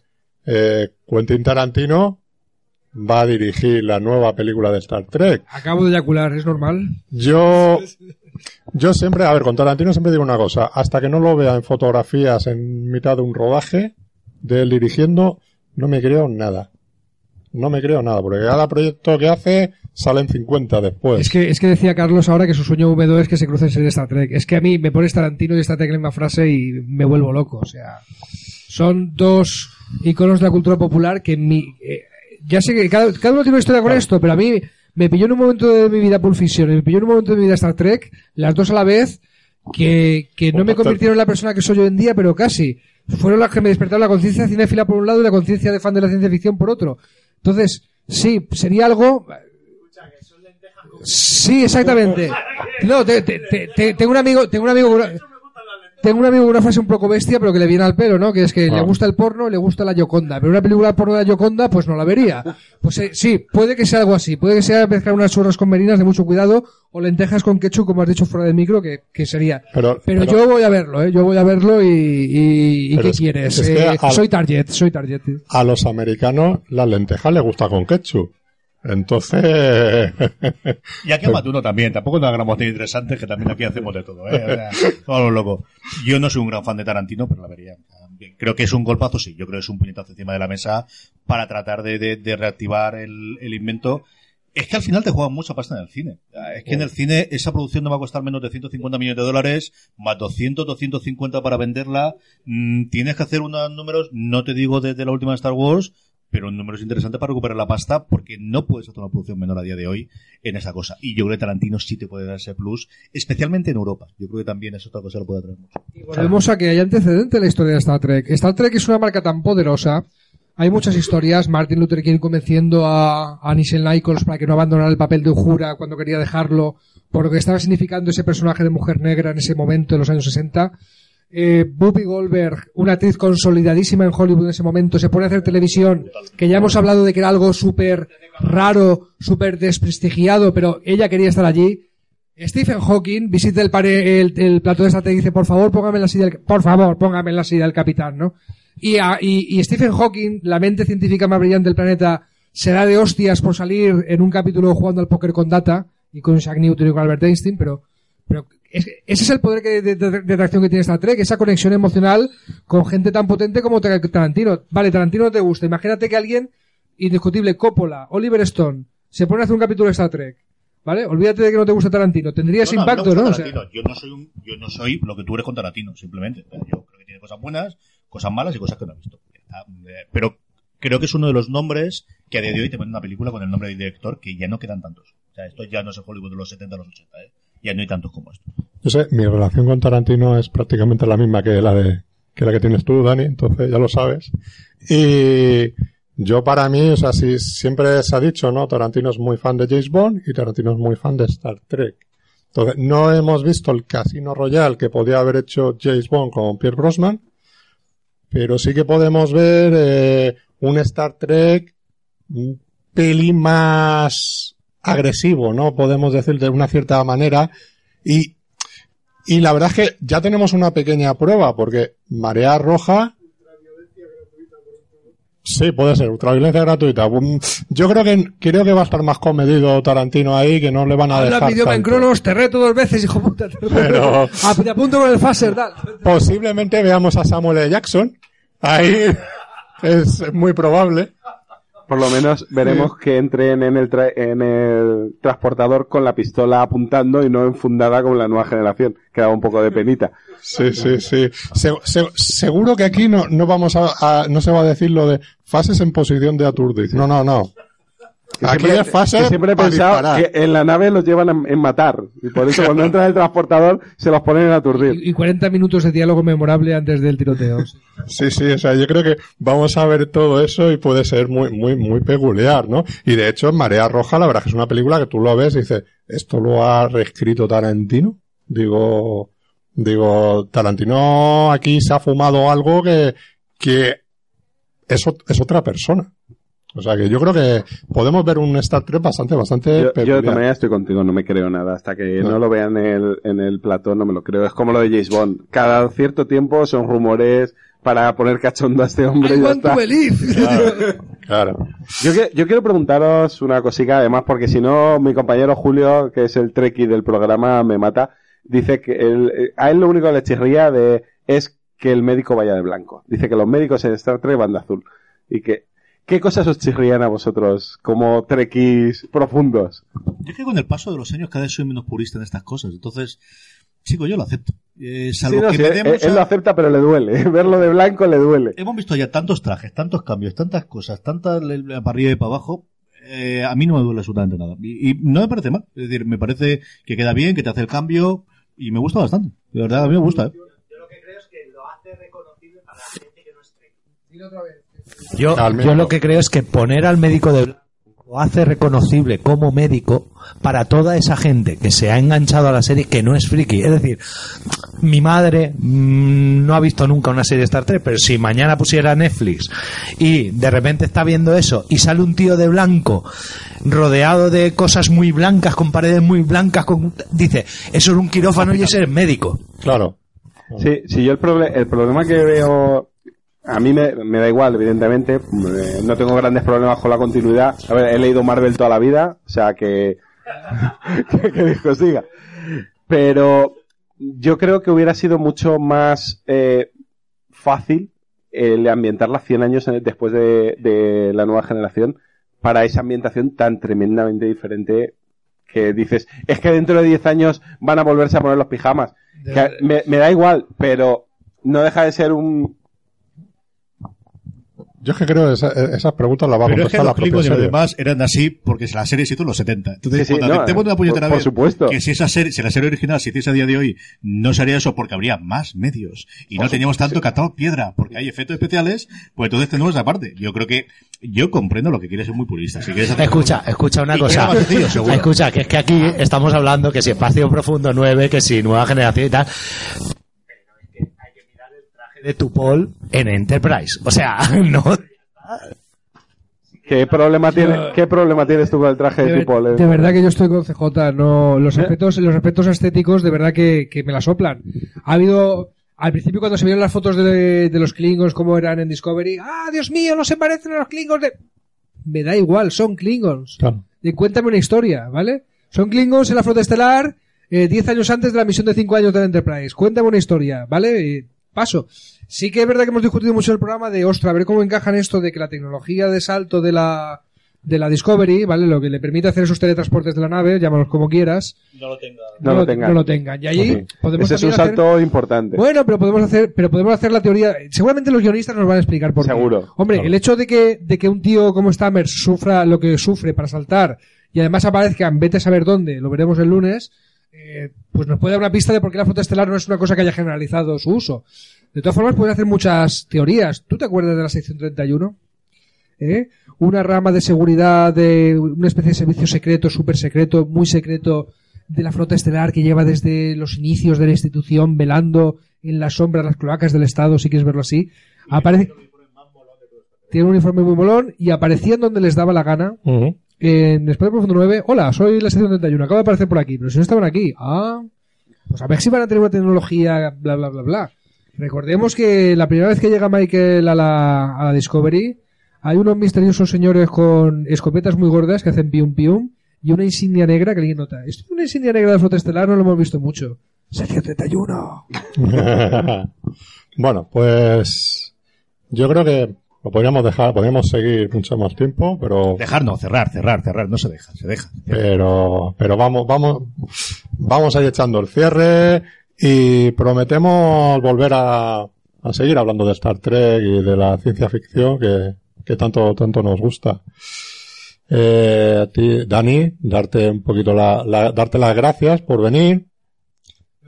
eh, Quentin Tarantino va a dirigir la nueva película de Star Trek. Acabo de eyacular, ¿es normal? Yo, yo siempre, a ver, con Tarantino siempre digo una cosa, hasta que no lo vea en fotografías en mitad de un rodaje de él dirigiendo, no me creo nada. No me creo nada, porque cada proyecto que hace salen 50 después. Es que, es que decía Carlos ahora que su sueño húmedo es que se crucen de Star Trek. Es que a mí me pones Tarantino y Star Trek en la misma frase y me vuelvo loco. O sea, son dos iconos de la cultura popular que en mi, eh, ya sé que cada, cada uno tiene una historia con esto, pero a mí me pilló en un momento de mi vida Pulp Fiction y me pilló en un momento de mi vida Star Trek, las dos a la vez, que, que no me convirtieron en la persona que soy hoy en día, pero casi. Fueron las que me despertaron la conciencia cinéfila por un lado y la conciencia de fan de la ciencia ficción por otro. Entonces, sí, sería algo... Sí, exactamente. No, te- te- te- te- tengo un amigo, tengo un amigo, tengo un amigo con una frase un poco bestia, pero que le viene al pelo, ¿no? Que es que le Ah. gusta el porno, le gusta la Yoconda, pero una película porno de la Yoconda, pues no la vería. Pues eh, sí, puede que sea algo así, puede que sea mezclar unas churras con merinas de mucho cuidado o lentejas con ketchup, como has dicho fuera del micro, que, que sería. Pero, Pero, pero- yo voy a verlo, ¿eh? Yo voy a verlo y, y, ¿qué es- quieres? es que Eh, al- Soy target, soy target. a los americanos las lentejas les gusta con ketchup. Entonces, Y aquí a más de uno también. Tampoco nos hagamos tan interesantes que también aquí hacemos de todo. ¿eh? O sea, todos los locos. Yo no soy un gran fan de Tarantino, pero la vería. Creo que es un golpazo, sí. Yo creo que es un puñetazo encima de la mesa para tratar de, de- de reactivar el, el invento. Es que al final te juegan mucha pasta en el cine. Es que en el cine esa producción no va a costar menos de 150 millones de dólares, más 200, 250 para venderla. Mm, tienes que hacer unos números, no te digo desde la última Star Wars, pero números interesantes para recuperar la pasta porque no puedes hacer una producción menor a día de hoy en esa cosa. Y yo creo que Tarantino sí te puede dar ese plus, especialmente en Europa. Yo creo que también es otra cosa lo puede traer mucho. Volvemos a que hay antecedente en la historia de Star Trek. Star Trek es una marca tan poderosa. Hay muchas historias. Martin Luther King convenciendo a, a Nichelle Nichols para que no abandonara el papel de Uhura cuando quería dejarlo, por lo que estaba significando ese personaje de mujer negra en ese momento, en los años 60. Eh, Whoopi Goldberg, una actriz consolidadísima en Hollywood en ese momento, se pone a hacer televisión, que ya hemos hablado de que era algo súper raro, súper desprestigiado, pero ella quería estar allí. Stephen Hawking visita el, pare- el, el plato de esta y dice, por favor, póngame en la silla del, por favor, póngame en la silla del capitán, ¿no? Y, a- y, y Stephen Hawking, la mente científica más brillante del planeta, se da de hostias por salir en un capítulo jugando al póker con Data y con Isaac Newton y con Albert Einstein, pero, pero es- ese es el poder que, de, de- de atracción que tiene Star Trek, esa conexión emocional con gente tan potente como Tar- Tarantino. Vale, Tarantino no te gusta. Imagínate que alguien, indiscutible, Coppola, Oliver Stone, se pone a hacer un capítulo de Star Trek. ¿Vale? Olvídate de que no te gusta Tarantino. Tendría ese No, no, impacto, ¿no? O sea, yo no soy un, yo no soy lo que tú eres con Tarantino, simplemente. Yo creo que tiene cosas buenas, cosas malas y cosas que no he visto. Eh, Pero creo que es uno de los nombres que a día de hoy te ponen una película con el nombre del director que ya no quedan tantos. O sea, esto ya no es el Hollywood de los 70 los 80, ¿eh? Ya no hay tantos como esto. Yo sé, mi relación con Tarantino es prácticamente la misma que la de que la que tienes tú, Dani, entonces ya lo sabes. Y yo para mí, o sea, si siempre se ha dicho, ¿no? Tarantino es muy fan de James Bond y Tarantino es muy fan de Star Trek. Entonces, no hemos visto el Casino Royale que podía haber hecho James Bond con Pierre Brosnan, pero sí que podemos ver eh, un Star Trek un más agresivo, ¿no? Podemos decir de una cierta manera. Y, y la verdad es que ya tenemos una pequeña prueba, porque Marea Roja. Sí, puede ser, ultraviolencia gratuita. Um, Yo creo que creo que va a estar más comedido Tarantino ahí, que no le van a habla dejar. idioma en tanto. cronos, te reto dos veces, hijo puta. te reto. Pero- Ah, te apunto con el phaser, dale. Posiblemente veamos a Samuel L. Jackson. Ahí es muy probable. Por lo menos veremos que entren en el, tra- en el transportador con la pistola apuntando y no enfundada como la nueva generación, que daba un poco de penita. Sí, sí, sí. Se- se- seguro que aquí no, no vamos a, a- no se va a decir lo de fases en posición de aturdir. No, no, no. Que Aquí siempre, es fase que siempre he pensado disparar. que en la nave los llevan en, en matar. Y por eso cuando entran en el transportador se los ponen en aturdir. Y, y 40 minutos de diálogo memorable antes del tiroteo. Sí, sí, o sea, yo creo que vamos a ver todo eso y puede ser muy, muy, muy peculiar, ¿no? Y de hecho, en Marea Roja, la verdad que es una película que tú lo ves y dices, ¿esto lo ha reescrito Tarantino? Digo, digo, Tarantino aquí se ha fumado algo que, que es, es otra persona. O sea que yo creo que podemos ver un Star Trek bastante, bastante Yo, yo de todas maneras estoy contigo, no me creo nada. Hasta que No. no lo vea en el, en el plató no me lo creo. Es como lo de James Bond. Cada cierto tiempo son rumores para poner cachondo a este hombre I ya want to está. Claro. Yo, que- yo quiero preguntaros una cosita, además, porque si no, mi compañero Julio, que es el treki del programa, me mata. Dice que él- eh, a él lo único que le chirría de, es que el médico vaya de blanco. Dice que los médicos en Star Trek van de azul. Y que, ¿qué cosas os chirrían a vosotros como trekkies profundos? Yo creo que con el paso de los años cada vez soy menos purista en estas cosas. Entonces, chico, yo lo acepto. Eh, salvo Sí, no, que sí, me él, demos él lo acepta, pero le duele. Verlo de blanco le duele. Hemos visto ya tantos trajes, tantos cambios, tantas cosas, tanta le- le- para arriba y para abajo. eh, a mí no me duele absolutamente nada. Y, y no me parece mal. Es decir, me parece que queda bien, que te hace el cambio y me gusta bastante. De verdad, a mí me gusta. ¿eh? Yo, Al yo menos. lo que creo es que poner al médico de blanco lo hace reconocible como médico para toda esa gente que se ha enganchado a la serie que no es friki. Es decir, mi madre mm, no ha visto nunca una serie de Star Trek, pero si mañana pusiera Netflix y de repente está viendo eso y sale un tío de blanco rodeado de cosas muy blancas, con paredes muy blancas, con... dice, eso es un quirófano y ese es médico. Claro. Sí, sí, yo el, proble- el problema que veo, a mí me, me da igual, evidentemente, eh, no tengo grandes problemas con la continuidad. A ver, he leído Marvel toda la vida, o sea que, que, que Dios siga. Pero yo creo que hubiera sido mucho más eh, fácil el ambientarla 100 años después de, de la nueva generación para esa ambientación tan tremendamente diferente que dices, es que dentro de 10 años van a volverse a poner los pijamas. Que me, me da igual, pero no deja de ser un... Yo es que creo que esa- esas preguntas las va a Pero es que contestar la los propia serie. demás eran así porque la serie se hizo en los 70. Entonces, Sí, sí, cuando no, una puñetera por- por vez supuesto. que si esa serie, si la serie original se hiciese a día de hoy, no se haría eso porque habría más medios. Y no teníamos tanto catado piedra porque hay efectos especiales, pues entonces tenemos esa parte. Yo creo que, yo comprendo lo que quieres ser muy purista. Si quieres hacer- Escucha, escucha una cosa. sencillo, seguro. Escucha, que es que aquí estamos hablando que si espacio profundo 9, que si nueva generación y tal. Pero es que hay que de Tupol en Enterprise. O sea, no. ¿Qué problema, tiene, ¿Qué problema tienes tú con el traje de, De, tipo? de verdad que yo estoy con CJ, no, los aspectos, los aspectos estéticos de verdad que, que me la soplan. Ha habido, al principio cuando se vieron las fotos de, de los Klingons como eran en Discovery, ah, Dios mío, no se parecen a los Klingons de... Me da igual, son Klingons. Claro. Y cuéntame una historia, ¿vale? Son Klingons en la flota estelar, eh, 10 años antes de la misión de 5 años de la Enterprise. Cuéntame una historia, ¿vale? Paso. Sí que es verdad que hemos discutido mucho en el programa de, ostra, a ver cómo encajan esto de que la tecnología de salto de la, de la Discovery, ¿vale? Lo que le permite hacer esos teletransportes de la nave, llámalos como quieras, No lo tenga. No lo tengan. no lo tengan. Y allí Sí. podemos Ese es un también hacer- salto importante. Bueno, pero podemos hacer, pero podemos hacer la teoría. Seguramente los guionistas nos van a explicar por qué. Seguro. Hombre, el hecho de que, de que un tío como Stammer sufra lo que sufre para saltar y además aparezca en vete a saber dónde, lo veremos el lunes, eh, pues nos puede dar una pista de por qué la flota estelar no es una cosa que haya generalizado su uso. De todas formas, pueden hacer muchas teorías. ¿Tú te acuerdas de la sección 31? ¿Eh? Una rama de seguridad de una especie de servicio secreto, súper secreto, muy secreto de la flota estelar que lleva desde los inicios de la institución velando en la sombra las cloacas del Estado, si quieres verlo así. Aparece... Tiene un uniforme muy molón y aparecían donde les daba la gana. En Espacio Profundo 9, hola, soy la sección 31, acabo de aparecer por aquí, pero si no estaban aquí, ah, pues a ver si van a tener una tecnología, bla, bla, bla, bla. Recordemos que la primera vez que llega Michael a la, a la Discovery, hay unos misteriosos señores con escopetas muy gordas que hacen pium pium y una insignia negra que alguien nota. Es una insignia negra de flota estelar, no lo hemos visto mucho. Sección 31. bueno, pues yo creo que lo podríamos dejar, podríamos seguir mucho más tiempo, pero Dejar no, cerrar, cerrar, cerrar. No se deja, se deja. pero pero vamos vamos vamos a ir echando el cierre y prometemos volver a, a seguir hablando de Star Trek y de la ciencia ficción que, que tanto tanto nos gusta. Eh, a ti, Dani, darte un poquito la, la- darte las gracias por venir.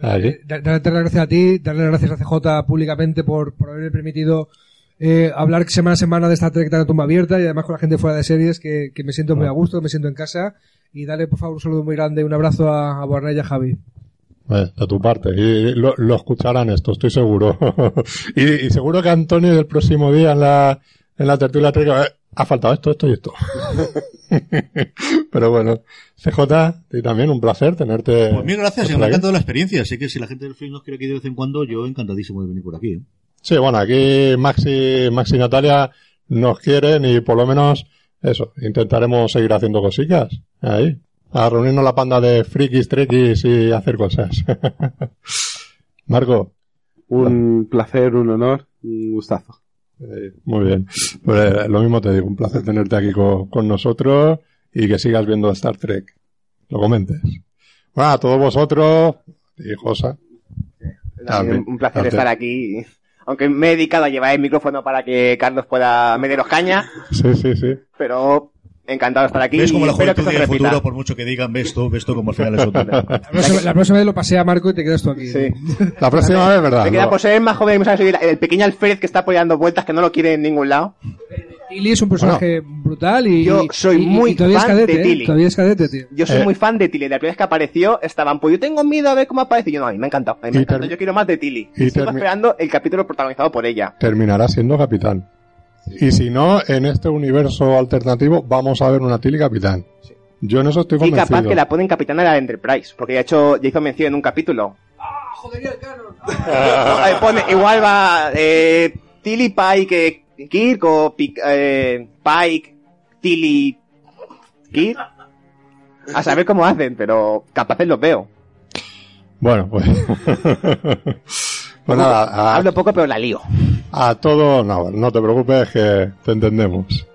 Eh, da- Darte las gracias a ti, darle las gracias a CJ públicamente por, por haberme permitido eh, hablar semana a semana de Star Trek de tumba abierta y además con la gente fuera de series que, que me siento muy a gusto, que me siento en casa y dale por favor un saludo muy grande, un abrazo a, a y a Javi. Eh, de tu parte. Y lo, lo escucharán esto, estoy seguro. y, y seguro que Antonio el próximo día en la, en la tertulia Trek, eh, ha faltado esto, esto y esto. Pero bueno, CJ, y también un placer tenerte. Pues mil gracias, me ha encantado la experiencia. Así que si la gente del film nos quiere aquí de vez en cuando, yo encantadísimo de venir por aquí. ¿eh? Sí, bueno, aquí Maxi, Maxi y Natalia nos quieren y por lo menos eso, intentaremos seguir haciendo cosillas. Ahí. A reunirnos la panda de frikis, trekkies y hacer cosas. Marco. Un placer, un honor, un gustazo. Eh, Muy bien. Pues eh, lo mismo te digo, un placer tenerte aquí con, con nosotros y que sigas viendo Star Trek. Lo comentes. Bueno, a todos vosotros y Josa. Un placer estar aquí. Aunque me he dedicado a llevar el micrófono para que Carlos pueda meteros caña, Sí, sí, sí. pero encantado de estar aquí. ¿Ves como la juventud del futuro, por mucho que digan, ves tú, ves tú como al final es otro. La próxima, la próxima vez lo pasé a Marco y te quedas tú aquí. Sí. La próxima vez, ¿verdad? Me queda No. por ser más joven y a subir el pequeño Alfred que está apoyando vueltas que no lo quiere en ningún lado. Tilly es un personaje brutal y, Yo soy y- muy y todavía es fan cadete, de ¿eh? Tilly. Todavía es cadete, tío. Yo soy Eh. muy fan de Tilly. La primera vez que apareció estaban, pues yo tengo miedo a ver cómo aparece. Y yo no, a mí me ha encantado. A mí me ha encantado. Yo quiero más de Tilly. y Y sigo termi- esperando el capítulo protagonizado por ella. Terminará siendo capitán. Y si no, en este universo alternativo vamos a ver una Tilly capitán. Yo en eso estoy Y convencido. capaz que la ponen capitana de la Enterprise. Porque ya, hecho, ya hizo mención en un capítulo. Jodería el canon. No, pone, igual va eh, Tilly Pike eh, Kirk o Pic- eh, Pike Tilly Kirk. A saber cómo hacen, pero capaces los veo. Bueno, pues... pues nada, a, Hablo poco, pero la lío. A todos, no, no te preocupes que te entendemos.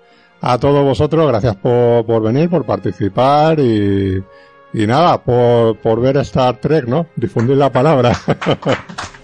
A todos vosotros, gracias por, por venir, por participar y, y nada, por, por ver Star Trek, ¿no? Difundir la palabra.